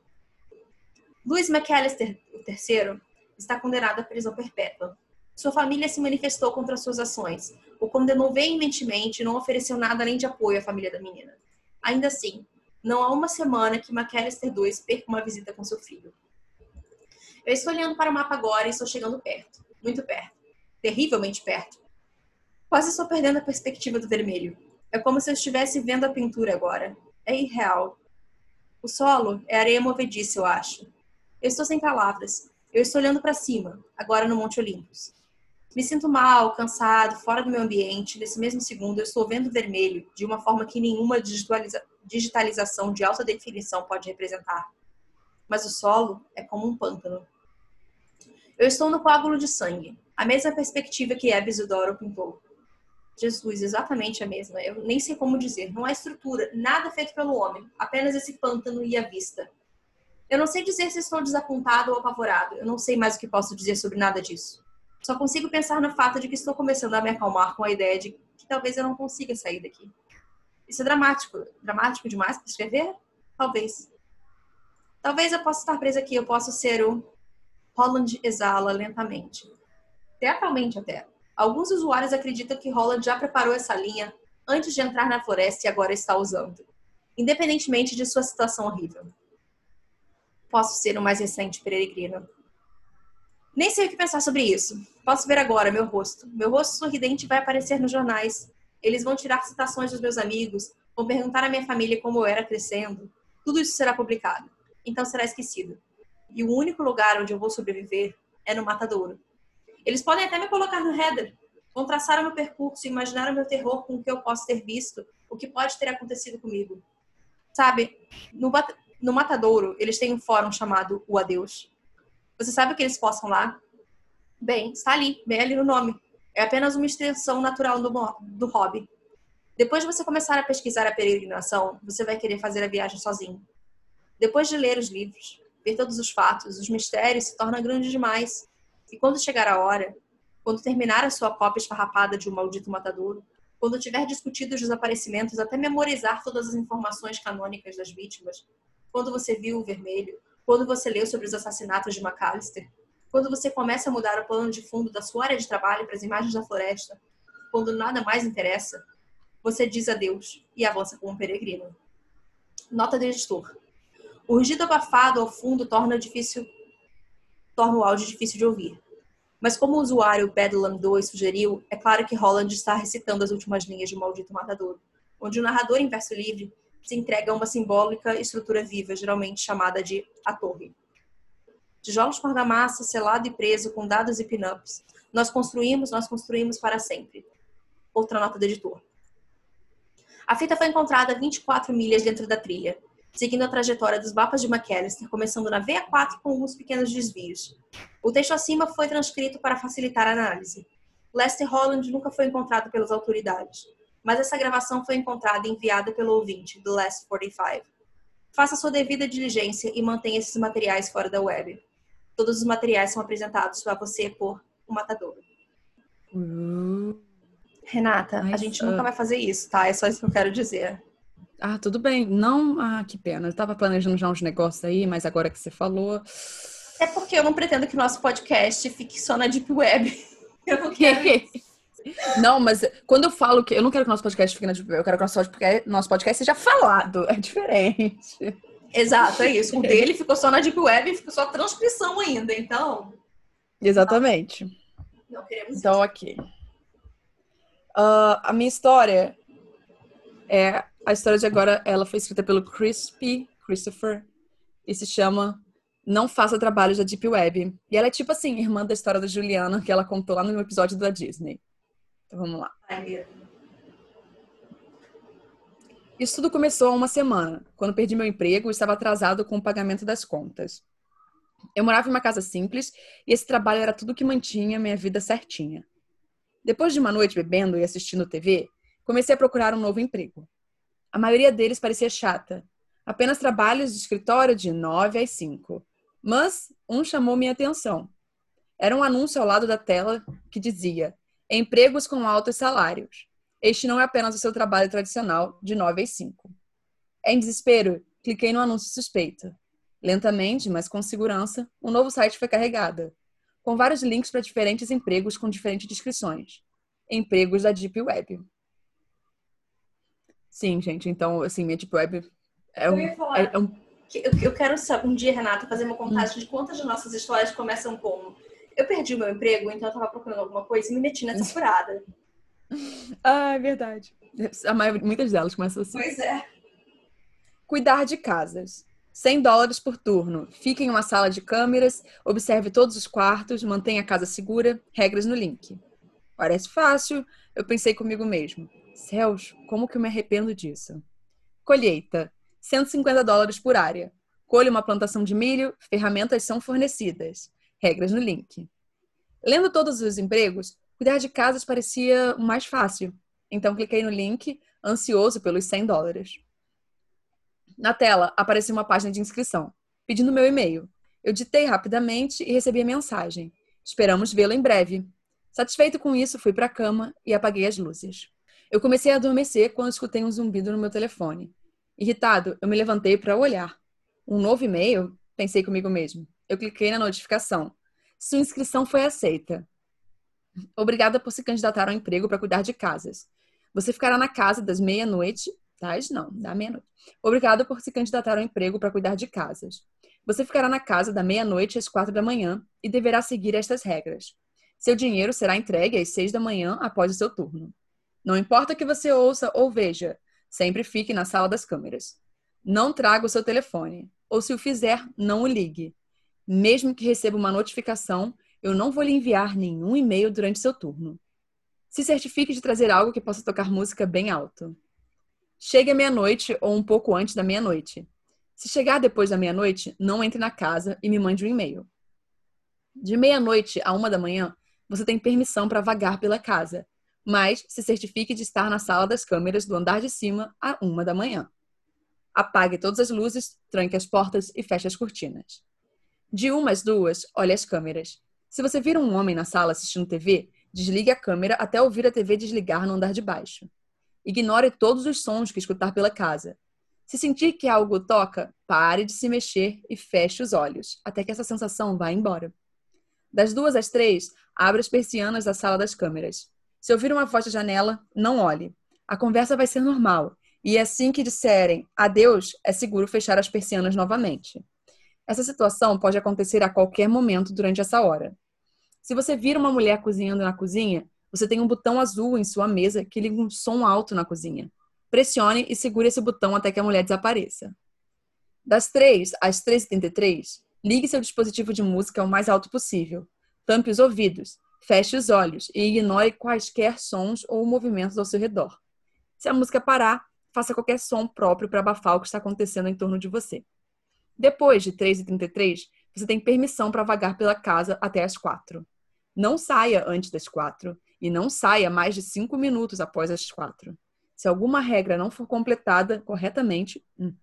Louis McAllister, terceiro, está condenado à prisão perpétua. Sua família se manifestou contra suas ações, o condenou veementemente e não ofereceu nada além de apoio à família da menina. Ainda assim, não há uma semana que McAllister II perca uma visita com seu filho. Eu estou olhando para o mapa agora e estou chegando perto, muito perto terrivelmente perto. Quase estou perdendo a perspectiva do vermelho. É como se eu estivesse vendo a pintura agora. É irreal. O solo é areia movediça, eu acho. Eu estou sem palavras. Eu estou olhando para cima, agora no Monte Olympus. Me sinto mal, cansado, fora do meu ambiente. Nesse mesmo segundo, eu estou vendo vermelho de uma forma que nenhuma digitaliza digitalização de alta definição pode representar. Mas o solo é como um pântano. Eu estou no coágulo de sangue, a mesma perspectiva que Hebe Isidoro pintou. Jesus, exatamente a mesma. Eu nem sei como dizer. Não há estrutura, nada feito pelo homem, apenas esse pântano e a vista. Eu não sei dizer se estou desapontado ou apavorado. Eu não sei mais o que posso dizer sobre nada disso. Só consigo pensar no fato de que estou começando a me acalmar com a ideia de que talvez eu não consiga sair daqui. Isso é dramático. Dramático demais para escrever? Talvez. Talvez eu possa estar presa aqui. Eu posso ser o Holland exala lentamente teatralmente até. Alguns usuários acreditam que Holland já preparou essa linha antes de entrar na floresta e agora está usando, independentemente de sua situação horrível. Posso ser o mais recente peregrino. Nem sei o que pensar sobre isso. Posso ver agora meu rosto. Meu rosto sorridente vai aparecer nos jornais. Eles vão tirar citações dos meus amigos, vão perguntar à minha família como eu era crescendo. Tudo isso será publicado. Então será esquecido. E o único lugar onde eu vou sobreviver é no matadouro. Eles podem até me colocar no header, vão traçar o meu percurso, imaginar o meu terror com o que eu posso ter visto, o que pode ter acontecido comigo. Sabe, no, no Matadouro, eles têm um fórum chamado O Adeus. Você sabe o que eles postam lá? Bem, está ali, bem ali no nome. É apenas uma extensão natural do, do hobby. Depois de você começar a pesquisar a peregrinação, você vai querer fazer a viagem sozinho. Depois de ler os livros, ver todos os fatos, os mistérios se torna grande demais. E quando chegar a hora, quando terminar a sua cópia esfarrapada de um maldito matadouro, quando tiver discutido os desaparecimentos até memorizar todas as informações canônicas das vítimas, quando você viu o vermelho, quando você leu sobre os assassinatos de McAllister, quando você começa a mudar o plano de fundo da sua área de trabalho para as imagens da floresta, quando nada mais interessa, você diz adeus e avança como um peregrino. Nota do editor. O rugido abafado ao fundo torna difícil torna o áudio difícil de ouvir. Mas como o usuário Bedlam 2 sugeriu, é claro que Holland está recitando as últimas linhas de Maldito Matador, onde o narrador em verso livre se entrega a uma simbólica estrutura viva, geralmente chamada de a torre. Tijolos com argamassa, selado e preso com dados e pin-ups. Nós construímos, nós construímos para sempre. Outra nota do editor. A fita foi encontrada a 24 milhas dentro da trilha, seguindo a trajetória dos mapas de McAllister, começando na VA4 com alguns pequenos desvios. O texto acima foi transcrito para facilitar a análise. Lester Holland nunca foi encontrado pelas autoridades, mas essa gravação foi encontrada e enviada pelo ouvinte, The Last 45. Faça sua devida diligência e mantenha esses materiais fora da web. Todos os materiais são apresentados para você por o matador. Uh, Renata, Mas, a gente ah. nunca vai fazer isso, tá? É só isso que eu quero dizer. ah, tudo bem. Não, ah, que pena. Eu tava planejando já uns negócios aí, mas agora que você falou. É porque eu não pretendo que o nosso podcast fique só na Deep Web. Eu não quero. Não, mas quando eu falo que eu não quero que o nosso podcast fique na Deep Web, eu quero que o nosso podcast, nosso podcast seja falado. É diferente. Exato, é isso. O dele ficou só na Deep Web e ficou só transcrição ainda. Então, Exatamente. não queremos isso. Então, ok. Ah, a minha história é a história de agora. Ela foi escrita pelo Crispy Christopher e se chama Não Faça Trabalhos da Deep Web. E ela é tipo assim, irmã da história da Juliana que ela contou lá no episódio da Disney. Então vamos lá. Isso tudo começou há uma semana, quando perdi meu emprego e estava atrasado com o pagamento das contas. Eu morava em uma casa simples e esse trabalho era tudo que mantinha minha vida certinha. Depois de uma noite bebendo e assistindo TV, comecei a procurar um novo emprego. A maioria deles parecia chata. Apenas trabalhos de escritório de 9 às 5. Mas um chamou minha atenção. Era um anúncio ao lado da tela que dizia: Empregos com altos salários. Este não é apenas o seu trabalho tradicional de 9 às 5. Em desespero, cliquei no anúncio suspeito. Lentamente, mas com segurança, um novo site foi carregado, com vários links para diferentes empregos com diferentes descrições. Empregos da Deep Web. Sim, gente, então, assim, minha Deep Web é Eu um, é, é um Eu, eu quero saber, um dia, Renata, fazer uma contagem de quantas de nossas histórias começam com eu perdi o meu emprego, então eu tava procurando alguma coisa e me meti nessa furada. Ah, é verdade. A maioria, muitas delas começam assim. Pois é. Cuidar de casas. 100 dólares por turno. Fique em uma sala de câmeras, observe todos os quartos, mantenha a casa segura. Regras no link. Parece fácil, eu pensei comigo mesmo. Céus, como que eu me arrependo disso? Colheita. 150 dólares por área. Colhe uma plantação de milho, ferramentas são fornecidas. Regras no link. Lendo todos os empregos, cuidar de casas parecia o mais fácil. Então cliquei no link, ansioso pelos 100 dólares. Na tela apareceu uma página de inscrição, pedindo meu e-mail. Eu ditei rapidamente e recebi a mensagem. Esperamos vê-lo em breve. Satisfeito com isso, fui para a cama e apaguei as luzes. Eu comecei a adormecer quando escutei um zumbido no meu telefone. Irritado, eu me levantei para olhar. Um novo e-mail? Pensei comigo mesmo. Eu cliquei na notificação. Sua inscrição foi aceita. Obrigada por se candidatar ao emprego para cuidar de casas. Você ficará na casa das meia-noite. Das não, da meia-noite. Obrigada por se candidatar ao emprego para cuidar de casas. Você ficará na casa da meia-noite às quatro da manhã e deverá seguir estas regras. Seu dinheiro será entregue às seis da manhã após o seu turno. Não importa o que você ouça ou veja, sempre fique na sala das câmeras. Não traga o seu telefone, ou se o fizer, não o ligue. Mesmo que receba uma notificação, eu não vou lhe enviar nenhum e-mail durante seu turno. Se certifique de trazer algo que possa tocar música bem alto. Chegue à meia-noite ou um pouco antes da meia-noite. Se chegar depois da meia-noite, não entre na casa e me mande um e-mail. De meia-noite a uma da manhã, você tem permissão para vagar pela casa, mas se certifique de estar na sala das câmeras do andar de cima a uma da manhã. Apague todas as luzes, tranque as portas e feche as cortinas. De uma às duas, olhe as câmeras. Se você vir um homem na sala assistindo TV, desligue a câmera até ouvir a TV desligar no andar de baixo. Ignore todos os sons que escutar pela casa. Se sentir que algo toca, pare de se mexer e feche os olhos, até que essa sensação vá embora. Das duas às três, abra as persianas da sala das câmeras. Se ouvir uma voz da janela, não olhe. A conversa vai ser normal. E assim que disserem adeus, é seguro fechar as persianas novamente. Essa situação pode acontecer a qualquer momento durante essa hora. Se você vir uma mulher cozinhando na cozinha, você tem um botão azul em sua mesa que liga um som alto na cozinha. Pressione e segure esse botão até que a mulher desapareça. Das 3 às 3h33, ligue seu dispositivo de música o mais alto possível. Tampe os ouvidos, feche os olhos e ignore quaisquer sons ou movimentos ao seu redor. Se a música parar, faça qualquer som próprio para abafar o que está acontecendo em torno de você. Depois de 3h33, você tem permissão para vagar pela casa até as 4. Não saia antes das 4 e não saia mais de 5 minutos após as 4. Se alguma regra não for completada corretamente, hum,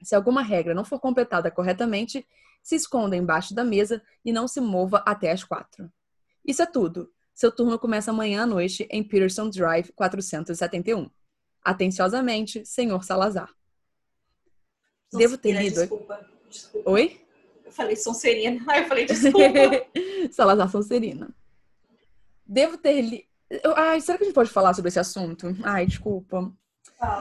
se alguma regra não for completada corretamente, se esconda embaixo da mesa e não se mova até as 4. Isso é tudo. Seu turno começa amanhã à noite em Peterson Drive 471. Atenciosamente, senhor Salazar. Devo ter lido. Desculpa, desculpa. Oi? Eu falei Sonserina. Ai, eu falei desculpa. Salazar Sonserina. Devo ter lido. Ai, será que a gente pode falar sobre esse assunto? Ai, desculpa.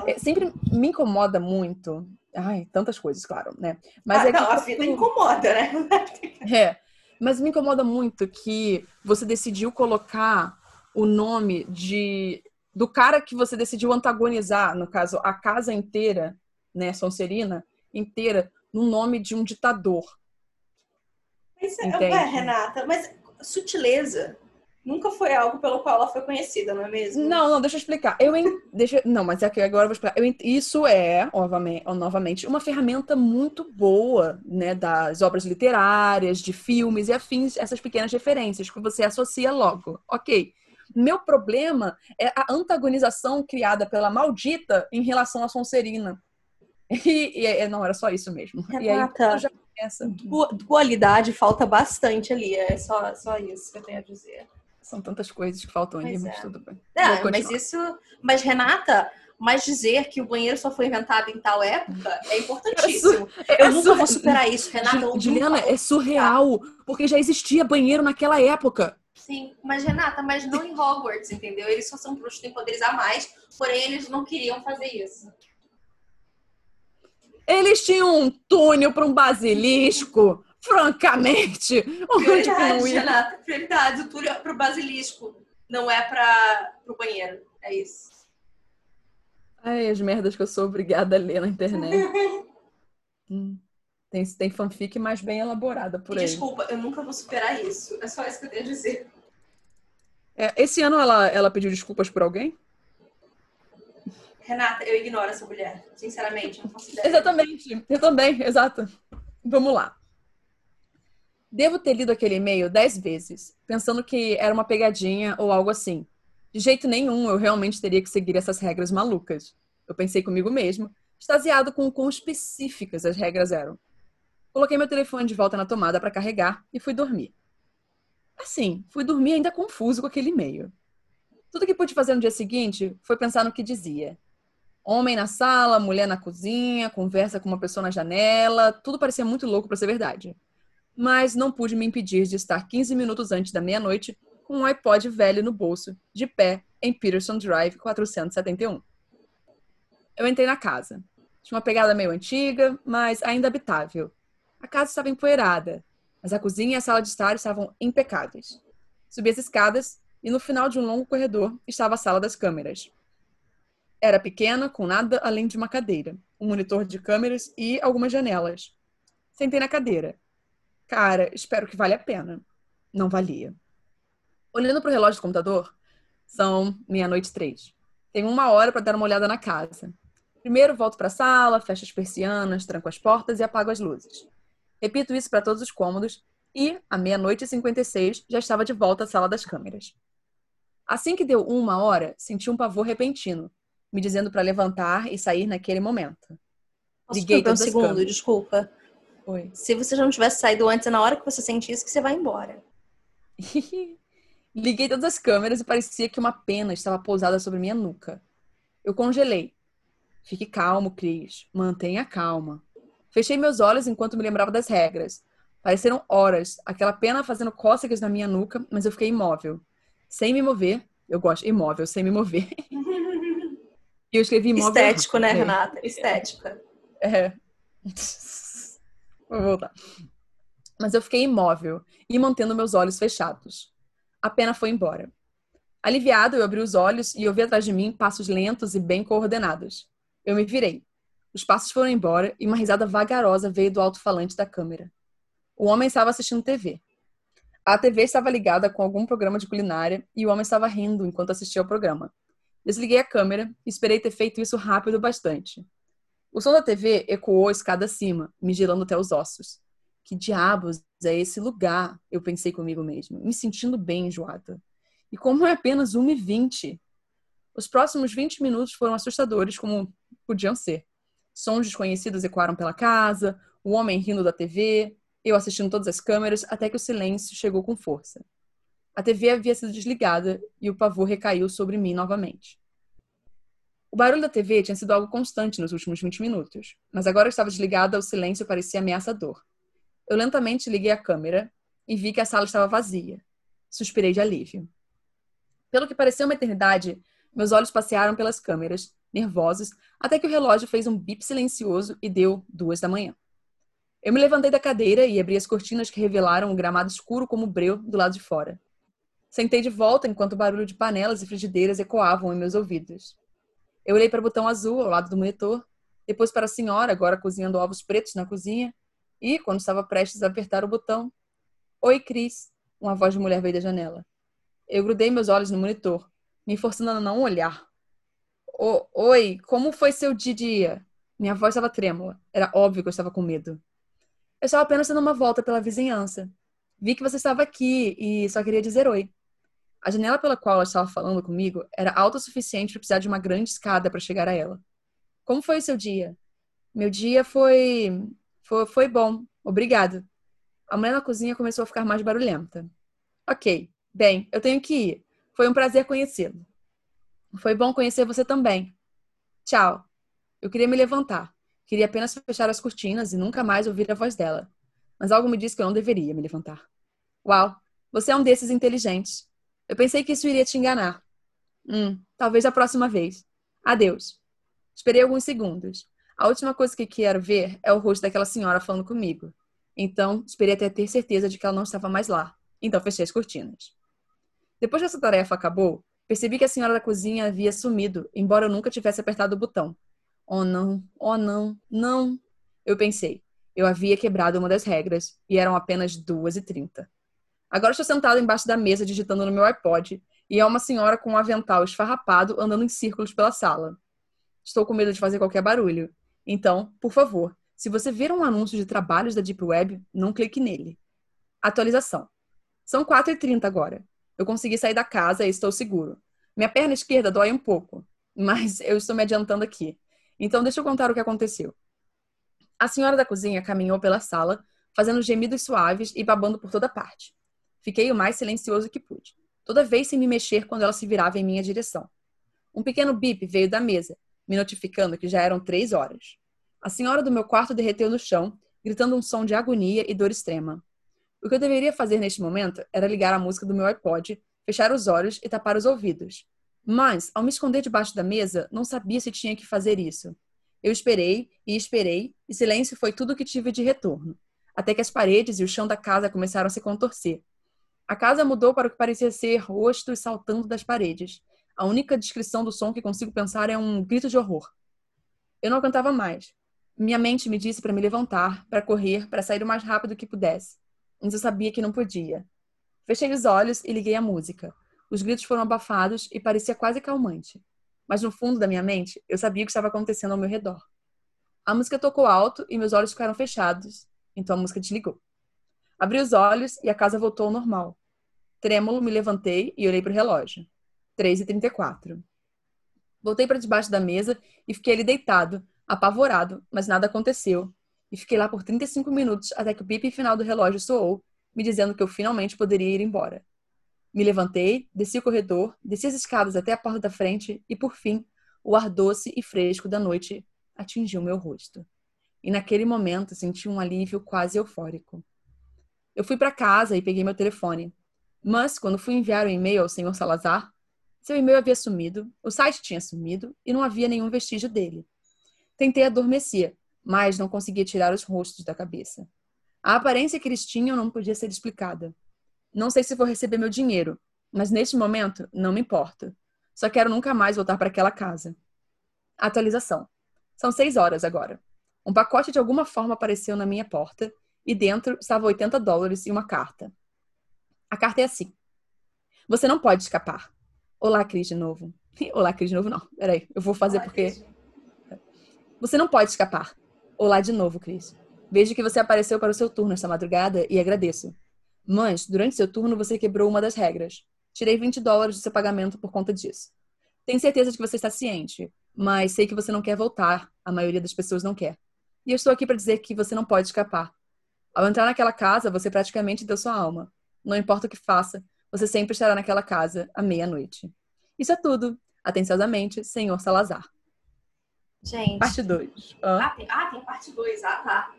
É, sempre me incomoda muito. Ai, tantas coisas, claro, né? Mas ah, é que não, a vida incomoda, né? É, mas me incomoda muito que você decidiu colocar o nome de do cara que você decidiu antagonizar, no caso, a casa inteira, né, Sonserina, inteira, no nome de um ditador. Mas, é, Renata, mas sutileza nunca foi algo pelo qual ela foi conhecida, não é mesmo? Não, não, deixa eu explicar. Eu en- deixa, não, mas é que agora eu vou explicar. Eu en- isso é, novamente, novamente, uma ferramenta muito boa, né, das obras literárias, de filmes e afins, essas pequenas referências que você associa logo. Ok. Meu problema é a antagonização criada pela maldita em relação à Sonserina. E, e é- não, era só isso mesmo. E aí Renata. quando já começa. Du- Dualidade falta bastante ali, é só, só isso que eu tenho a dizer. São tantas coisas que faltam ali, Pois mas é. tudo bem. É, mas isso. Mas, Renata, mas dizer que o banheiro só foi inventado em tal época é importantíssimo. É Eu nunca surre- vou superar isso, Renata. nunca Juliana, é surreal, porque já existia banheiro naquela época. Sim, mas Renata, mas não em Hogwarts, entendeu? Eles só são bruxos, têm poderes a mais, porém eles não queriam fazer isso. Eles tinham um túnel para um basilisco, francamente. Onde que não Prioridades, ia? Renata, prioridades. O túnel é pro basilisco, não é para pro banheiro. É isso. Ai, as merdas que eu sou obrigada a ler na internet. Hum. Tem, tem fanfic mais bem elaborada por E aí. desculpa, eu nunca vou superar isso. É só isso que eu tenho a dizer. É, esse ano ela, ela pediu desculpas por alguém? Renata, eu ignoro essa mulher. Sinceramente, não ideia. Exatamente, eu também, exato. Vamos lá. Devo ter lido aquele e-mail dez vezes, pensando que era uma pegadinha ou algo assim. De jeito nenhum eu realmente teria que seguir essas regras malucas. Eu pensei comigo mesmo, extasiado com o quão específicas as regras eram. Coloquei meu telefone de volta na tomada para carregar e fui dormir. Assim, fui dormir ainda confuso com aquele e-mail. Tudo que pude fazer no dia seguinte foi pensar no que dizia. Homem na sala, mulher na cozinha, conversa com uma pessoa na janela, tudo parecia muito louco para ser verdade. Mas não pude me impedir de estar 15 minutos antes da meia-noite com um iPod velho no bolso, de pé, em Peterson Drive 471. Eu entrei na casa. Tinha uma pegada meio antiga, mas ainda habitável. A casa estava empoeirada, mas a cozinha e a sala de estar estavam impecáveis. Subi as escadas e no final de um longo corredor estava a sala das câmeras. Era pequena, com nada além de uma cadeira, um monitor de câmeras e algumas janelas. Sentei na cadeira. Cara, espero que valha a pena. Não valia. Olhando para o relógio do computador, são meia-noite três. Tenho uma hora para dar uma olhada na casa. Primeiro volto para a sala, fecho as persianas, tranco as portas e apago as luzes. Repito isso para todos os cômodos e, à meia-noite e 56, já estava de volta à sala das câmeras. Assim que deu uma hora, senti um pavor repentino, me dizendo para levantar e sair naquele momento. Posso Liguei um segundo, câmeras. desculpa. Oi. Se você já não tivesse saído antes, é na hora que você sente isso que você vai embora. Liguei todas as câmeras e parecia que uma pena estava pousada sobre minha nuca. Eu congelei. Fique calmo, Cris. Mantenha calma. Fechei meus olhos enquanto me lembrava das regras. Pareceram horas, aquela pena fazendo cócegas na minha nuca, mas eu fiquei imóvel. Sem me mover. Eu gosto imóvel, sem me mover. e eu escrevi imóvel. Estético, né, Renata? Estética. É. Vou voltar. Mas eu fiquei imóvel e mantendo meus olhos fechados. A pena foi embora. Aliviado, eu abri os olhos e ouvi atrás de mim passos lentos e bem coordenados. Eu me virei. Os passos foram embora e uma risada vagarosa veio do alto-falante da câmera. O homem estava assistindo TV. A TV estava ligada com algum programa de culinária e o homem estava rindo enquanto assistia ao programa. Desliguei a câmera e esperei ter feito isso rápido bastante. O som da TV ecoou escada acima, me gelando até os ossos. Que diabos é esse lugar? Eu pensei comigo mesmo, me sentindo bem enjoada. E como é apenas 1h20? Os próximos 20 minutos foram assustadores, como podiam ser. Sons desconhecidos ecoaram pela casa, o homem rindo da TV, eu assistindo todas as câmeras, até que o silêncio chegou com força. A TV havia sido desligada e o pavor recaiu sobre mim novamente. O barulho da TV tinha sido algo constante nos últimos 20 minutos, mas agora estava desligada, o silêncio parecia ameaçador. Eu lentamente liguei a câmera e vi que a sala estava vazia. Suspirei de alívio. Pelo que pareceu uma eternidade, meus olhos passearam pelas câmeras, nervosos, até que o relógio fez um bip silencioso e deu duas da manhã. Eu me levantei da cadeira e abri as cortinas que revelaram o gramado escuro como breu do lado de fora. Sentei de volta enquanto o barulho de panelas e frigideiras ecoavam em meus ouvidos. Eu olhei para o botão azul ao lado do monitor, depois para a senhora, agora cozinhando ovos pretos na cozinha, e, quando estava prestes a apertar o botão, Oi, Cris, uma voz de mulher veio da janela. Eu grudei meus olhos no monitor, me forçando a não olhar. Oi, como foi seu dia? Minha voz estava trêmula. Era óbvio que eu estava com medo. Eu estava apenas dando uma volta pela vizinhança. Vi que você estava aqui e só queria dizer oi. A janela pela qual ela estava falando comigo era alta o suficiente para precisar de uma grande escada para chegar a ela. Como foi o seu dia? Meu dia foi... foi. foi bom. Obrigado. A mulher na cozinha começou a ficar mais barulhenta. Ok. Bem, eu tenho que ir. Foi um prazer conhecê-lo. Foi bom conhecer você também. Tchau. Eu queria me levantar. Queria apenas fechar as cortinas e nunca mais ouvir a voz dela. Mas algo me disse que eu não deveria me levantar. Uau, você é um desses inteligentes. Eu pensei que isso iria te enganar. Hum, talvez a próxima vez. Adeus. Esperei alguns segundos. A última coisa que quero ver é o rosto daquela senhora falando comigo. Então, esperei até ter certeza de que ela não estava mais lá. Então, fechei as cortinas. Depois que essa tarefa acabou, percebi que a senhora da cozinha havia sumido, embora eu nunca tivesse apertado o botão. Oh não, oh não, não. Eu pensei. Eu havia quebrado uma das regras e eram apenas duas e trinta. Agora estou sentado embaixo da mesa digitando no meu iPod e há uma senhora com um avental esfarrapado andando em círculos pela sala. Estou com medo de fazer qualquer barulho. Então, por favor, se você ver um anúncio de trabalhos da Deep Web, não clique nele. Atualização. São 4h30 agora. Eu consegui sair da casa e estou seguro. Minha perna esquerda dói um pouco, mas eu estou me adiantando aqui. Então, deixa eu contar o que aconteceu. A senhora da cozinha caminhou pela sala, fazendo gemidos suaves e babando por toda parte. Fiquei o mais silencioso que pude, toda vez sem me mexer quando ela se virava em minha direção. Um pequeno bip veio da mesa, me notificando que já eram três horas. A senhora do meu quarto derreteu no chão, gritando um som de agonia e dor extrema. O que eu deveria fazer neste momento era ligar a música do meu iPod, fechar os olhos e tapar os ouvidos, mas, ao me esconder debaixo da mesa, não sabia se tinha que fazer isso. Eu esperei e esperei, e silêncio foi tudo o que tive de retorno, até que as paredes e o chão da casa começaram a se contorcer. A casa mudou para o que parecia ser rostos saltando das paredes. A única descrição do som que consigo pensar é um grito de horror. Eu não aguentava mais. Minha mente me disse para me levantar, para correr, para sair o mais rápido que pudesse. Mas eu sabia que não podia. Fechei os olhos e liguei a música. Os gritos foram abafados e parecia quase calmante. Mas no fundo da minha mente, eu sabia o que estava acontecendo ao meu redor. A música tocou alto e meus olhos ficaram fechados, então a música desligou. Abri os olhos e a casa voltou ao normal. Trêmulo, me levantei e olhei para o relógio. 3h34. Voltei para debaixo da mesa e fiquei ali deitado, apavorado, mas nada aconteceu. E fiquei lá por 35 minutos até que o pipe final do relógio soou, me dizendo que eu finalmente poderia ir embora. Me levantei, desci o corredor, desci as escadas até a porta da frente e, por fim, o ar doce e fresco da noite atingiu meu rosto. E naquele momento senti um alívio quase eufórico. Eu fui para casa e peguei meu telefone. Mas, quando fui enviar o um e-mail ao senhor Salazar, seu e-mail havia sumido, o site tinha sumido e não havia nenhum vestígio dele. Tentei adormecer, mas não conseguia tirar os rostos da cabeça. A aparência que eles tinham não podia ser explicada. Não sei se vou receber meu dinheiro, mas neste momento não me importa. Só quero nunca mais voltar para aquela casa. Atualização. São seis horas agora. Um pacote de alguma forma apareceu na minha porta e dentro estava 80 dólares e uma carta. A carta é assim: Você não pode escapar. Olá, Cris, de novo. Olá, Cris, de novo, não. Peraí, eu vou fazer Olá, porque. Cris. Você não pode escapar. Olá de novo, Cris. Vejo que você apareceu para o seu turno esta madrugada e agradeço. Mas, durante seu turno, você quebrou uma das regras. Tirei 20 dólares do seu pagamento por conta disso. Tenho certeza de que você está ciente, mas sei que você não quer voltar. A maioria das pessoas não quer. E eu estou aqui para dizer que você não pode escapar. Ao entrar naquela casa, você praticamente deu sua alma. Não importa o que faça, você sempre estará naquela casa à meia-noite. Isso é tudo. Atenciosamente, Senhor Salazar. Gente. Parte 2. Ah, tem, ah, tem parte 2. Ah, tá.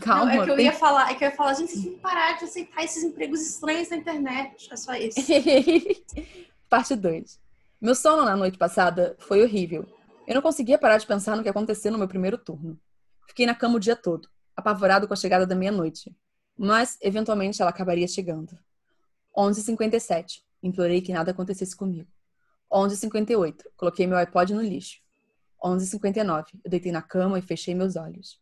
Calma. Não, é que eu tem... ia falar, é que eu ia falar, gente, vocês têm que parar de aceitar esses empregos estranhos na internet. É só isso. parte 2. Meu sono na noite passada foi horrível. Eu não conseguia parar de pensar no que aconteceu no meu primeiro turno. Fiquei na cama o dia todo, apavorado com a chegada da meia-noite. Mas, eventualmente, ela acabaria chegando. 11h57. Implorei que nada acontecesse comigo. 11h58. Coloquei meu iPod no lixo. 11h59. Eu deitei na cama e fechei meus olhos.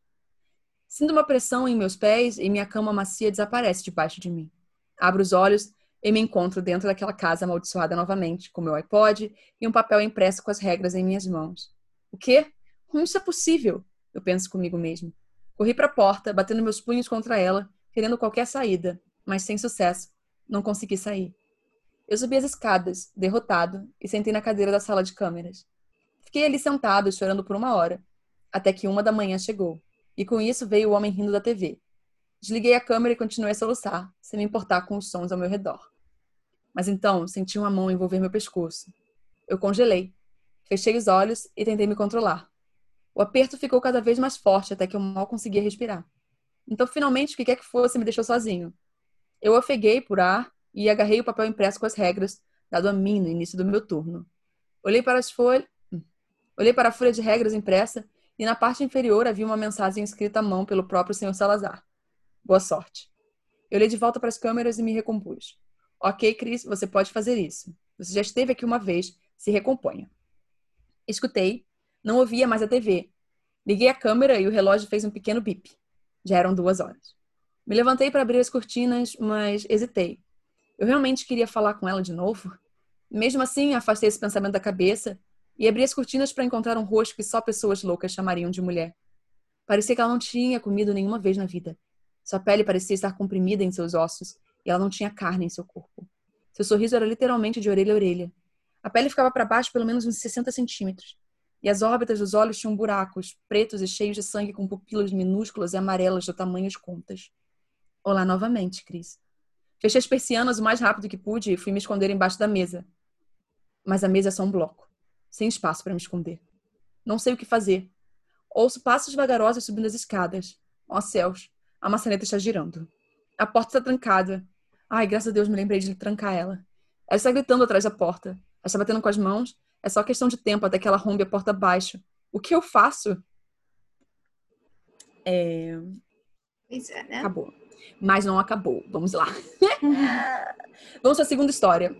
Sinto uma pressão em meus pés e minha cama macia desaparece debaixo de mim. Abro os olhos e me encontro dentro daquela casa amaldiçoada novamente, com meu iPod e um papel impresso com as regras em minhas mãos. O quê? Como isso é possível? Eu penso comigo mesmo. Corri para a porta, batendo meus punhos contra ela, querendo qualquer saída, mas sem sucesso. Não consegui sair. Eu subi as escadas, derrotado, e sentei na cadeira da sala de câmeras. Fiquei ali sentado, chorando por uma hora, até que uma da manhã chegou, e com isso veio o homem rindo da TV. Desliguei a câmera e continuei a soluçar, sem me importar com os sons ao meu redor. Mas então senti uma mão envolver meu pescoço. Eu congelei, fechei os olhos e tentei me controlar. O aperto ficou cada vez mais forte até que eu mal conseguia respirar. Então, finalmente, o que quer que fosse me deixou sozinho. Eu ofeguei por ar e agarrei o papel impresso com as regras, dado a mim no início do meu turno. Olhei para as folhas. Hum. Olhei para a folha de regras impressa e na parte inferior havia uma mensagem escrita à mão pelo próprio Sr. Salazar. Boa sorte. Eu olhei de volta para as câmeras e me recompus. Ok, Cris, você pode fazer isso. Você já esteve aqui uma vez, se recomponha. Escutei, não ouvia mais a TV. Liguei a câmera e o relógio fez um pequeno bip. Já eram duas horas. Me levantei para abrir as cortinas, mas hesitei. Eu realmente queria falar com ela de novo? Mesmo assim, afastei esse pensamento da cabeça e abri as cortinas para encontrar um rosto que só pessoas loucas chamariam de mulher. Parecia que ela não tinha comido nenhuma vez na vida. Sua pele parecia estar comprimida em seus ossos e ela não tinha carne em seu corpo. Seu sorriso era literalmente de orelha a orelha. A pele ficava para baixo pelo menos uns 60 centímetros, e as órbitas dos olhos tinham buracos, pretos e cheios de sangue com pupilas minúsculas e amarelas de contas. Olá novamente, Cris. Fechei as persianas o mais rápido que pude e fui me esconder embaixo da mesa. Mas a mesa é só um bloco, sem espaço para me esconder. Não sei o que fazer. Ouço passos vagarosos subindo as escadas. Ó oh, céus, a maçaneta está girando. A porta está trancada. Ai, graças a Deus me lembrei de trancar ela. Ela está gritando atrás da porta. Ela está batendo com as mãos. É só questão de tempo até que ela rompe a porta abaixo. O que eu faço? É... Pois é, né? Acabou. Mas não acabou. Vamos lá. Vamos para a segunda história.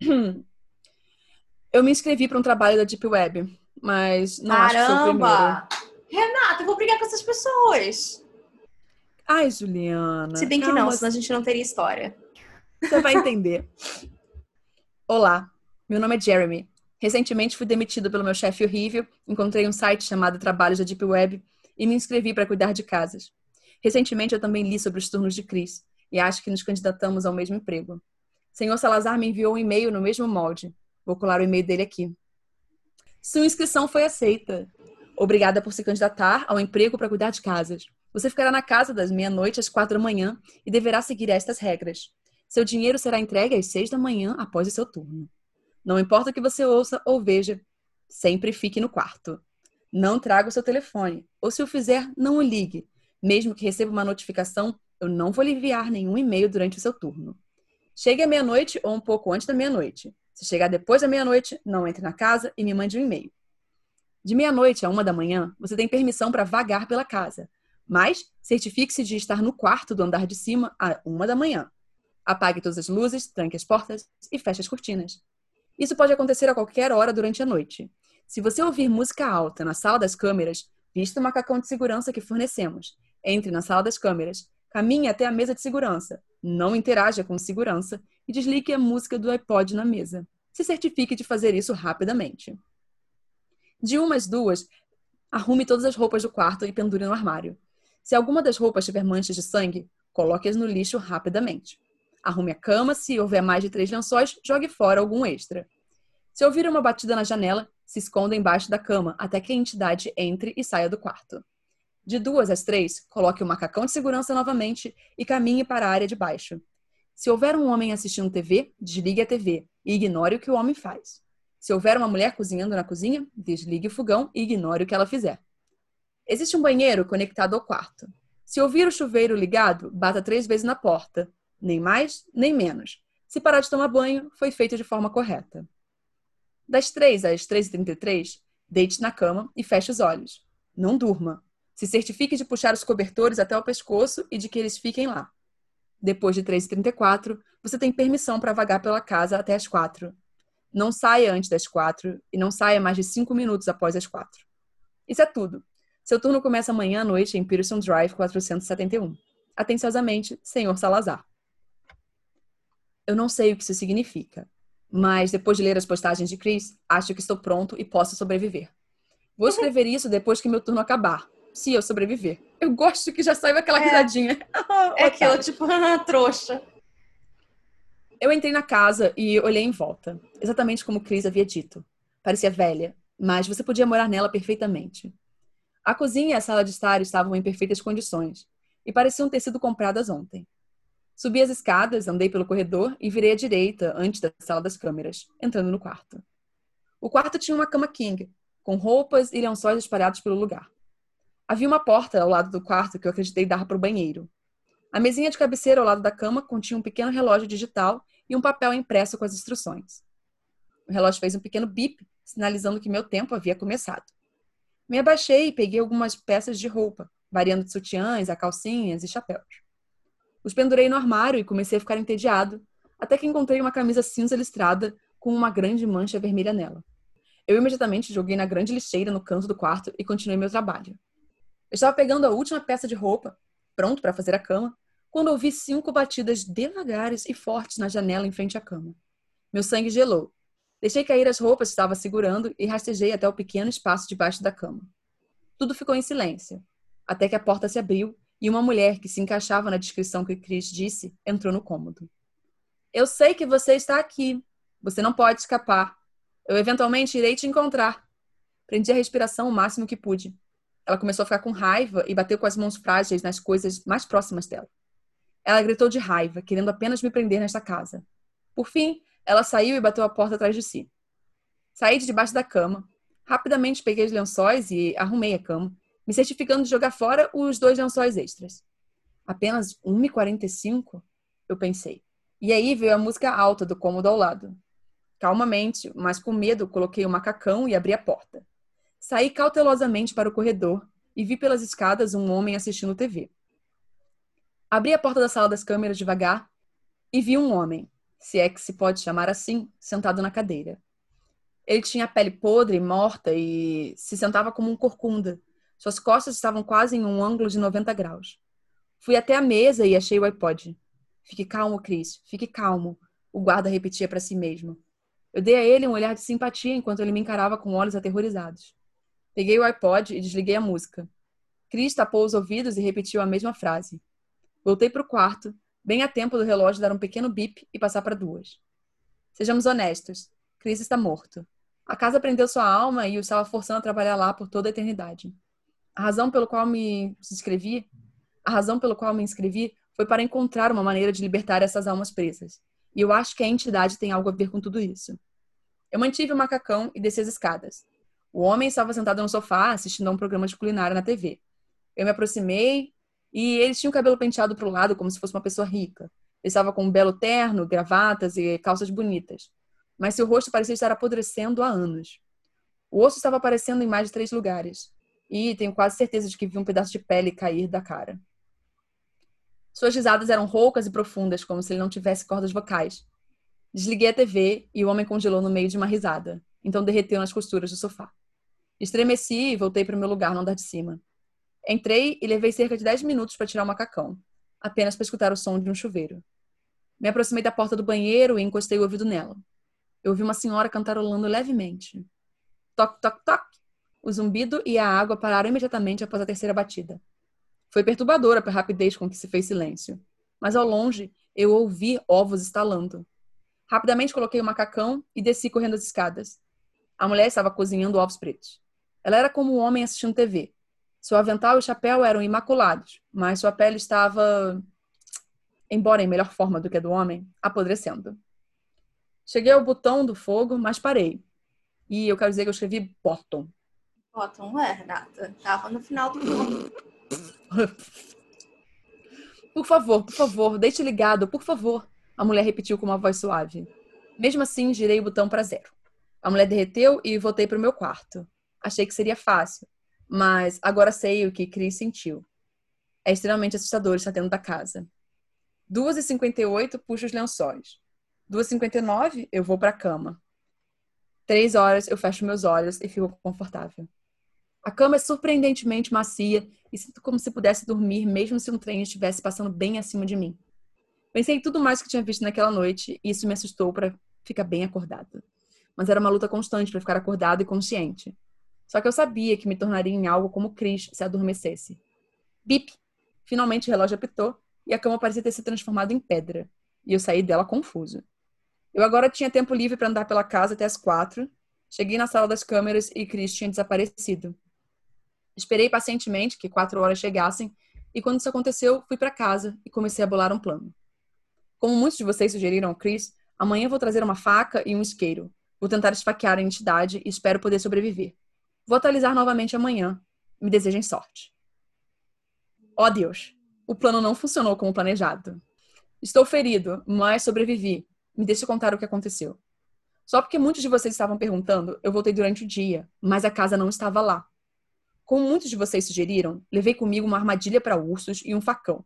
Eu me inscrevi para um trabalho da Deep Web, mas não Caramba! acho que foi o primeiro. Renata, eu vou brigar com essas pessoas. Ai, Juliana. Se bem que calma, não, senão a gente não teria história. Você vai entender. Olá, meu nome é Jeremy. Recentemente fui demitido pelo meu chefe horrível, encontrei um site chamado Trabalhos da Deep Web e me inscrevi para cuidar de casas. Recentemente eu também li sobre os turnos de Cris e acho que nos candidatamos ao mesmo emprego. Senhor Salazar me enviou um e-mail no mesmo molde. Vou colar o e-mail dele aqui. Sua inscrição foi aceita. Obrigada por se candidatar ao emprego para cuidar de casas. Você ficará na casa das meia-noite às quatro da manhã e deverá seguir estas regras. Seu dinheiro será entregue às seis da manhã após o seu turno. Não importa o que você ouça ou veja, sempre fique no quarto. Não traga o seu telefone, ou se o fizer, não o ligue, mesmo que receba uma notificação Eu não vou lhe enviar nenhum e-mail durante o seu turno. Chegue à meia-noite ou um pouco antes da meia-noite. Se chegar depois da meia-noite, não entre na casa e me mande um e-mail. De meia-noite a uma da manhã, você tem permissão para vagar pela casa, mas certifique-se de estar no quarto do andar de cima a uma da manhã. Apague todas as luzes, tranque as portas e feche as cortinas. Isso pode acontecer a qualquer hora durante a noite. Se você ouvir música alta na sala das câmeras, vista o macacão de segurança que fornecemos. Entre na sala das câmeras, caminhe até a mesa de segurança, não interaja com segurança e desligue a música do iPod na mesa. Se certifique de fazer isso rapidamente. De umas duas, arrume todas as roupas do quarto e pendure no armário. Se alguma das roupas tiver manchas de sangue, coloque-as no lixo rapidamente. Arrume a cama, se houver mais de três lençóis, jogue fora algum extra. Se ouvir uma batida na janela, se esconda embaixo da cama até que a entidade entre e saia do quarto. De duas às três, coloque o macacão de segurança novamente e caminhe para a área de baixo. Se houver um homem assistindo TV, desligue a TV e ignore o que o homem faz. Se houver uma mulher cozinhando na cozinha, desligue o fogão e ignore o que ela fizer. Existe um banheiro conectado ao quarto. Se ouvir o chuveiro ligado, bata três vezes na porta. Nem mais, nem menos. Se parar de tomar banho, foi feito de forma correta. Das três às 3h33, deite na cama e feche os olhos. Não durma. Se certifique de puxar os cobertores até o pescoço e de que eles fiquem lá. Depois de 3h34, você tem permissão para vagar pela casa até as 4 Não saia antes das 4 e não saia mais de 5 minutos após as 4 Isso é tudo. Seu turno começa amanhã à noite em Pearson Drive 471. Atenciosamente, Senhor Salazar. Eu não sei o que isso significa, mas depois de ler as postagens de Chris, acho que estou pronto e posso sobreviver. Vou escrever isso depois que meu turno acabar, se eu sobreviver. Eu gosto que já saiba aquela é. risadinha. é aquilo, tipo, trouxa. Eu entrei na casa e olhei em volta, exatamente como Chris havia dito. Parecia velha, mas você podia morar nela perfeitamente. A cozinha e a sala de estar estavam em perfeitas condições e pareciam ter sido compradas ontem. Subi as escadas, andei pelo corredor e virei à direita antes da sala das câmeras, entrando no quarto. O quarto tinha uma cama king, com roupas e lençóis espalhados pelo lugar. Havia uma porta ao lado do quarto que eu acreditei dar para o banheiro. A mesinha de cabeceira ao lado da cama continha um pequeno relógio digital e um papel impresso com as instruções. O relógio fez um pequeno bip, sinalizando que meu tempo havia começado. Me abaixei e peguei algumas peças de roupa, variando de sutiãs a calcinhas e chapéus. Os pendurei no armário e comecei a ficar entediado, até que encontrei uma camisa cinza listrada com uma grande mancha vermelha nela. Eu imediatamente joguei na grande lixeira no canto do quarto e continuei meu trabalho. Eu estava pegando a última peça de roupa, pronto para fazer a cama, quando ouvi cinco batidas devagares e fortes na janela em frente à cama. Meu sangue gelou Deixei cair as roupas que estava segurando e rastejei até o pequeno espaço debaixo da cama. Tudo ficou em silêncio, até que a porta se abriu e uma mulher que se encaixava na descrição que Chris disse entrou no cômodo. Eu sei que você está aqui. Você não pode escapar. Eu eventualmente irei te encontrar. Prendi a respiração o máximo que pude. Ela começou a ficar com raiva e bateu com as mãos frágeis nas coisas mais próximas dela. Ela gritou de raiva, querendo apenas me prender nesta casa. Por fim, ela saiu e bateu a porta atrás de si. Saí de debaixo da cama. Rapidamente peguei os lençóis e arrumei a cama, me certificando de jogar fora os dois lençóis extras. Apenas 1h45? Eu pensei. E aí veio a música alta do cômodo ao lado. Calmamente, mas com medo, coloquei o macacão e abri a porta. Saí cautelosamente para o corredor e vi pelas escadas um homem assistindo TV. Abri a porta da sala das câmeras devagar e vi um homem, se é que se pode chamar assim, sentado na cadeira. Ele tinha a pele podre, morta e se sentava como um corcunda. Suas costas estavam quase em um ângulo de 90 graus. Fui até a mesa e achei o iPod. Fique calmo, Chris. Fique calmo. O guarda repetia para si mesmo. Eu dei a ele um olhar de simpatia enquanto ele me encarava com olhos aterrorizados. Peguei o iPod e desliguei a música. Chris tapou os ouvidos e repetiu a mesma frase. Voltei para o quarto, bem a tempo do relógio dar um pequeno bip e passar para duas. Sejamos honestos, Chris está morto. A casa prendeu sua alma e o estava forçando a trabalhar lá por toda a eternidade. A razão pelo qual me inscrevi, a razão pelo qual me inscrevi foi para encontrar uma maneira de libertar essas almas presas. E eu acho que a entidade tem algo a ver com tudo isso. Eu mantive o macacão e desci as escadas. O homem estava sentado no sofá assistindo a um programa de culinária na TV. Eu me aproximei E ele tinha o cabelo penteado para o lado, como se fosse uma pessoa rica. Ele estava com um belo terno, gravatas e calças bonitas. Mas seu rosto parecia estar apodrecendo há anos. O osso estava aparecendo em mais de três lugares. E tenho quase certeza de que vi um pedaço de pele cair da cara. Suas risadas eram roucas e profundas, como se ele não tivesse cordas vocais. Desliguei a TV e o homem congelou no meio de uma risada. Então derreteu nas costuras do sofá. Estremeci e voltei para o meu lugar no andar de cima. Entrei e levei cerca de 10 minutos para tirar o macacão, apenas para escutar o som de um chuveiro. Me aproximei da porta do banheiro e encostei o ouvido nela. Eu ouvi uma senhora cantarolando levemente. Toc, toc, toc. O zumbido e a água pararam imediatamente após a terceira batida. Foi perturbadora a rapidez com que se fez silêncio. Mas ao longe, eu ouvi ovos estalando. Rapidamente coloquei o macacão e desci correndo as escadas. A mulher estava cozinhando ovos pretos. Ela era como um homem assistindo TV. Seu avental e chapéu eram imaculados, mas sua pele estava, embora em melhor forma do que a do homem, apodrecendo. Cheguei ao botão do fogo, mas parei. E eu quero dizer que eu escrevi bottom. Bottom, é, Renata. Tava no final do nome. por favor, por favor, deixe ligado, por favor. A mulher repetiu com uma voz suave. Mesmo assim, girei o botão para zero. A mulher derreteu e voltei para o meu quarto. Achei que seria fácil, mas agora sei o que Chris sentiu. É extremamente assustador estar dentro da casa. 2h58, puxo os lençóis. 2h59, eu vou para a cama. Três horas, eu fecho meus olhos e fico confortável. A cama é surpreendentemente macia e sinto como se pudesse dormir mesmo se um trem estivesse passando bem acima de mim. Pensei em tudo mais que tinha visto naquela noite e isso me assustou para ficar bem acordada. Mas era uma luta constante para ficar acordada e consciente. Só que eu sabia que me tornaria em algo como Chris se adormecesse. Bip! Finalmente o relógio apitou e a cama parecia ter se transformado em pedra. E eu saí dela confuso. Eu agora tinha tempo livre para andar pela casa até as quatro. Cheguei na sala das câmeras e Chris tinha desaparecido. Esperei pacientemente que quatro horas chegassem e quando isso aconteceu, fui para casa e comecei a bolar um plano. Como muitos de vocês sugeriram ao Chris, amanhã vou trazer uma faca e um isqueiro. Vou tentar esfaquear a entidade e espero poder sobreviver. Vou atualizar novamente amanhã. Me desejem sorte. Ó oh Deus, o plano não funcionou como planejado. Estou ferido, mas sobrevivi. Me deixe contar o que aconteceu. Só porque muitos de vocês estavam perguntando, eu voltei durante o dia, mas a casa não estava lá. Como muitos de vocês sugeriram, levei comigo uma armadilha para ursos e um facão.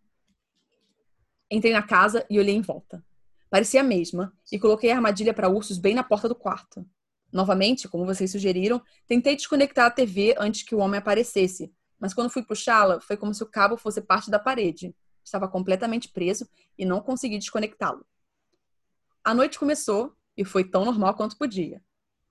Entrei na casa e olhei em volta. Parecia a mesma e coloquei a armadilha para ursos bem na porta do quarto. Novamente, como vocês sugeriram, tentei desconectar a TV antes que o homem aparecesse, mas quando fui puxá-la, foi como se o cabo fosse parte da parede. Estava completamente preso e não consegui desconectá-lo. A noite começou e foi tão normal quanto podia.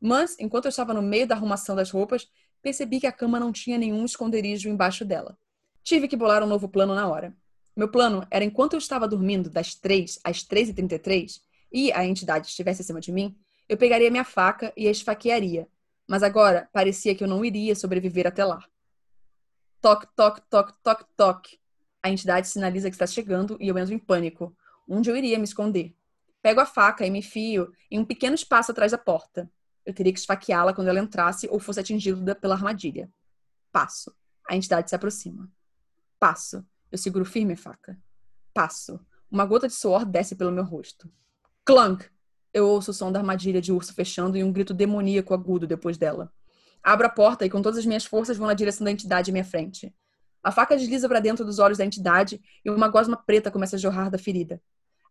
Mas, enquanto eu estava no meio da arrumação das roupas, percebi que a cama não tinha nenhum esconderijo embaixo dela. Tive que bolar um novo plano na hora. Meu plano era, enquanto eu estava dormindo das 3 às 3h33 e a entidade estivesse acima de mim, eu pegaria minha faca e a esfaquearia. Mas agora parecia que eu não iria sobreviver até lá. Toque, toque, toque, toque, toque. A entidade sinaliza que está chegando e eu entro em pânico. Onde eu iria me esconder? Pego a faca e me fio em um pequeno espaço atrás da porta. Eu teria que esfaqueá-la quando ela entrasse ou fosse atingida pela armadilha. Passo. A entidade se aproxima. Passo. Eu seguro firme a faca. Passo. Uma gota de suor desce pelo meu rosto. Clunk! Eu ouço o som da armadilha de urso fechando e um grito demoníaco agudo depois dela. Abro a porta e com todas as minhas forças vou na direção da entidade à minha frente. A faca desliza para dentro dos olhos da entidade e uma gosma preta começa a jorrar da ferida.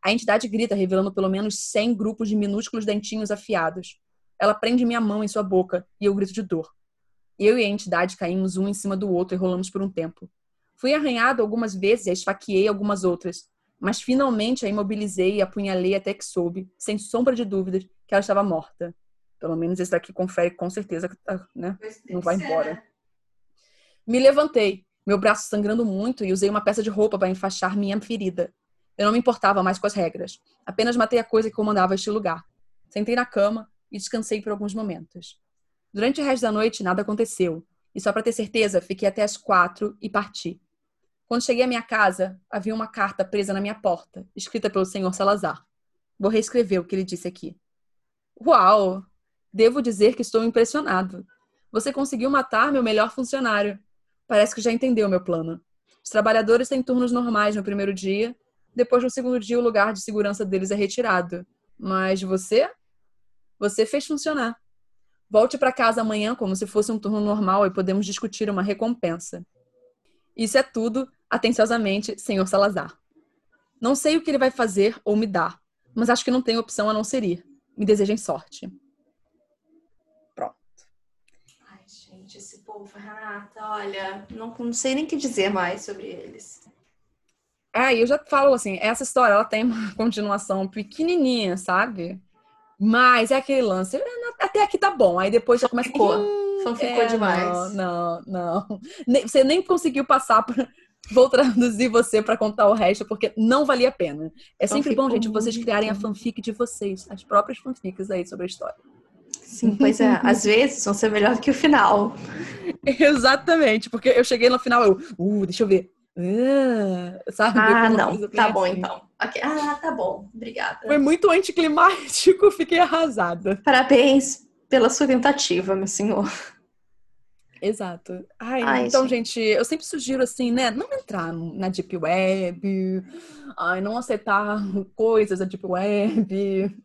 A entidade grita, revelando pelo menos 100 grupos de minúsculos dentinhos afiados. Ela prende minha mão em sua boca e eu grito de dor. Eu e a entidade caímos um em cima do outro e rolamos por um tempo. Fui arranhado algumas vezes e a esfaqueei algumas outras, mas finalmente a imobilizei e apunhalei até que soube, sem sombra de dúvidas, que ela estava morta. Pelo menos esse daqui confere com certeza que tá, né? não vai embora. Me levantei, meu braço sangrando muito, e usei uma peça de roupa para enfaixar minha ferida. Eu não me importava mais com as regras. Apenas matei a coisa que comandava este lugar. Sentei na cama e descansei por alguns momentos. Durante o resto da noite, nada aconteceu. E só para ter certeza, fiquei até as quatro e parti. Quando cheguei à minha casa, havia uma carta presa na minha porta, escrita pelo senhor Salazar. Vou reescrever o que ele disse aqui. Uau! Devo dizer que estou impressionado. Você conseguiu matar meu melhor funcionário. Parece que já entendeu meu plano. Os trabalhadores têm turnos normais no primeiro dia, depois no segundo dia o lugar de segurança deles é retirado. Mas você? Você fez funcionar. Volte para casa amanhã como se fosse um turno normal e podemos discutir uma recompensa. Isso é tudo, atenciosamente, senhor Salazar. Não sei o que ele vai fazer ou me dar, mas acho que não tem opção a não ser ir. Me desejem sorte. Pronto. Ai, gente, esse povo, Renata, olha, não, não sei nem o que dizer mais sobre eles. É, eu já falo assim, essa história ela tem uma continuação pequenininha, sabe? Mas é aquele lance, é, até aqui tá bom. Aí depois já começa. Ficou. Hum, ficou é, demais. Não, não, não. Você nem conseguiu passar por. Vou traduzir você para contar o resto, porque não valia a pena. É sempre bom, gente, vocês criarem a fanfic de vocês, as próprias fanfics aí sobre a história. Sim, pois é. Às vezes vão ser melhor que o final. Exatamente, porque eu cheguei no final, eu, uh, deixa eu ver. Uh, sabe? Ah, não. Tá bom, assim. então. Okay. Ah, tá bom. Obrigada. Foi muito anticlimático, fiquei arrasada. Parabéns pela sua tentativa, meu senhor. Exato. Ai, Ai, então, gente. gente, eu sempre sugiro assim, né? Não entrar na Deep Web, ai, não aceitar coisas da Deep Web.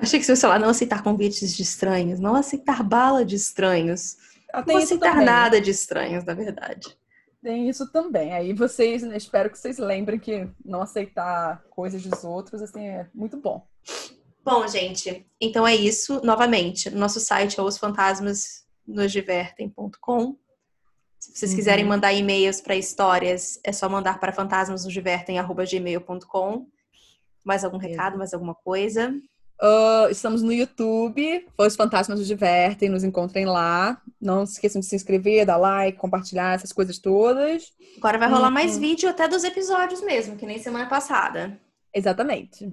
Achei que você ia falar, não aceitar convites de estranhos, não aceitar bala de estranhos. Ah, não aceitar também. nada de estranhos, na verdade. Tem isso também. Aí vocês, né, espero que vocês lembrem que não aceitar coisas dos outros, assim, é muito bom. Bom, gente, então é isso. Novamente, nosso site é osfantasmasnosdivertem.com. Se vocês uhum. quiserem mandar e-mails para histórias, é só mandar para fantasmasnosdivertem.gmail.com. Mais algum recado, mais alguma coisa? Uh, estamos no YouTube, Os Fantasmas nos Divertem, nos encontrem lá. Não se esqueçam de se inscrever, dar like, compartilhar essas coisas todas. Agora vai rolar uhum. mais vídeo até dos episódios mesmo, que nem semana passada. Exatamente.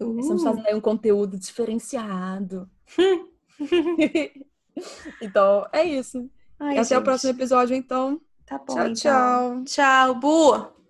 Uh. Estamos fazendo aí um conteúdo diferenciado. então, é isso. Ai, até gente. o próximo episódio, então. Tá bom, tchau, então. tchau. Tchau, Bu!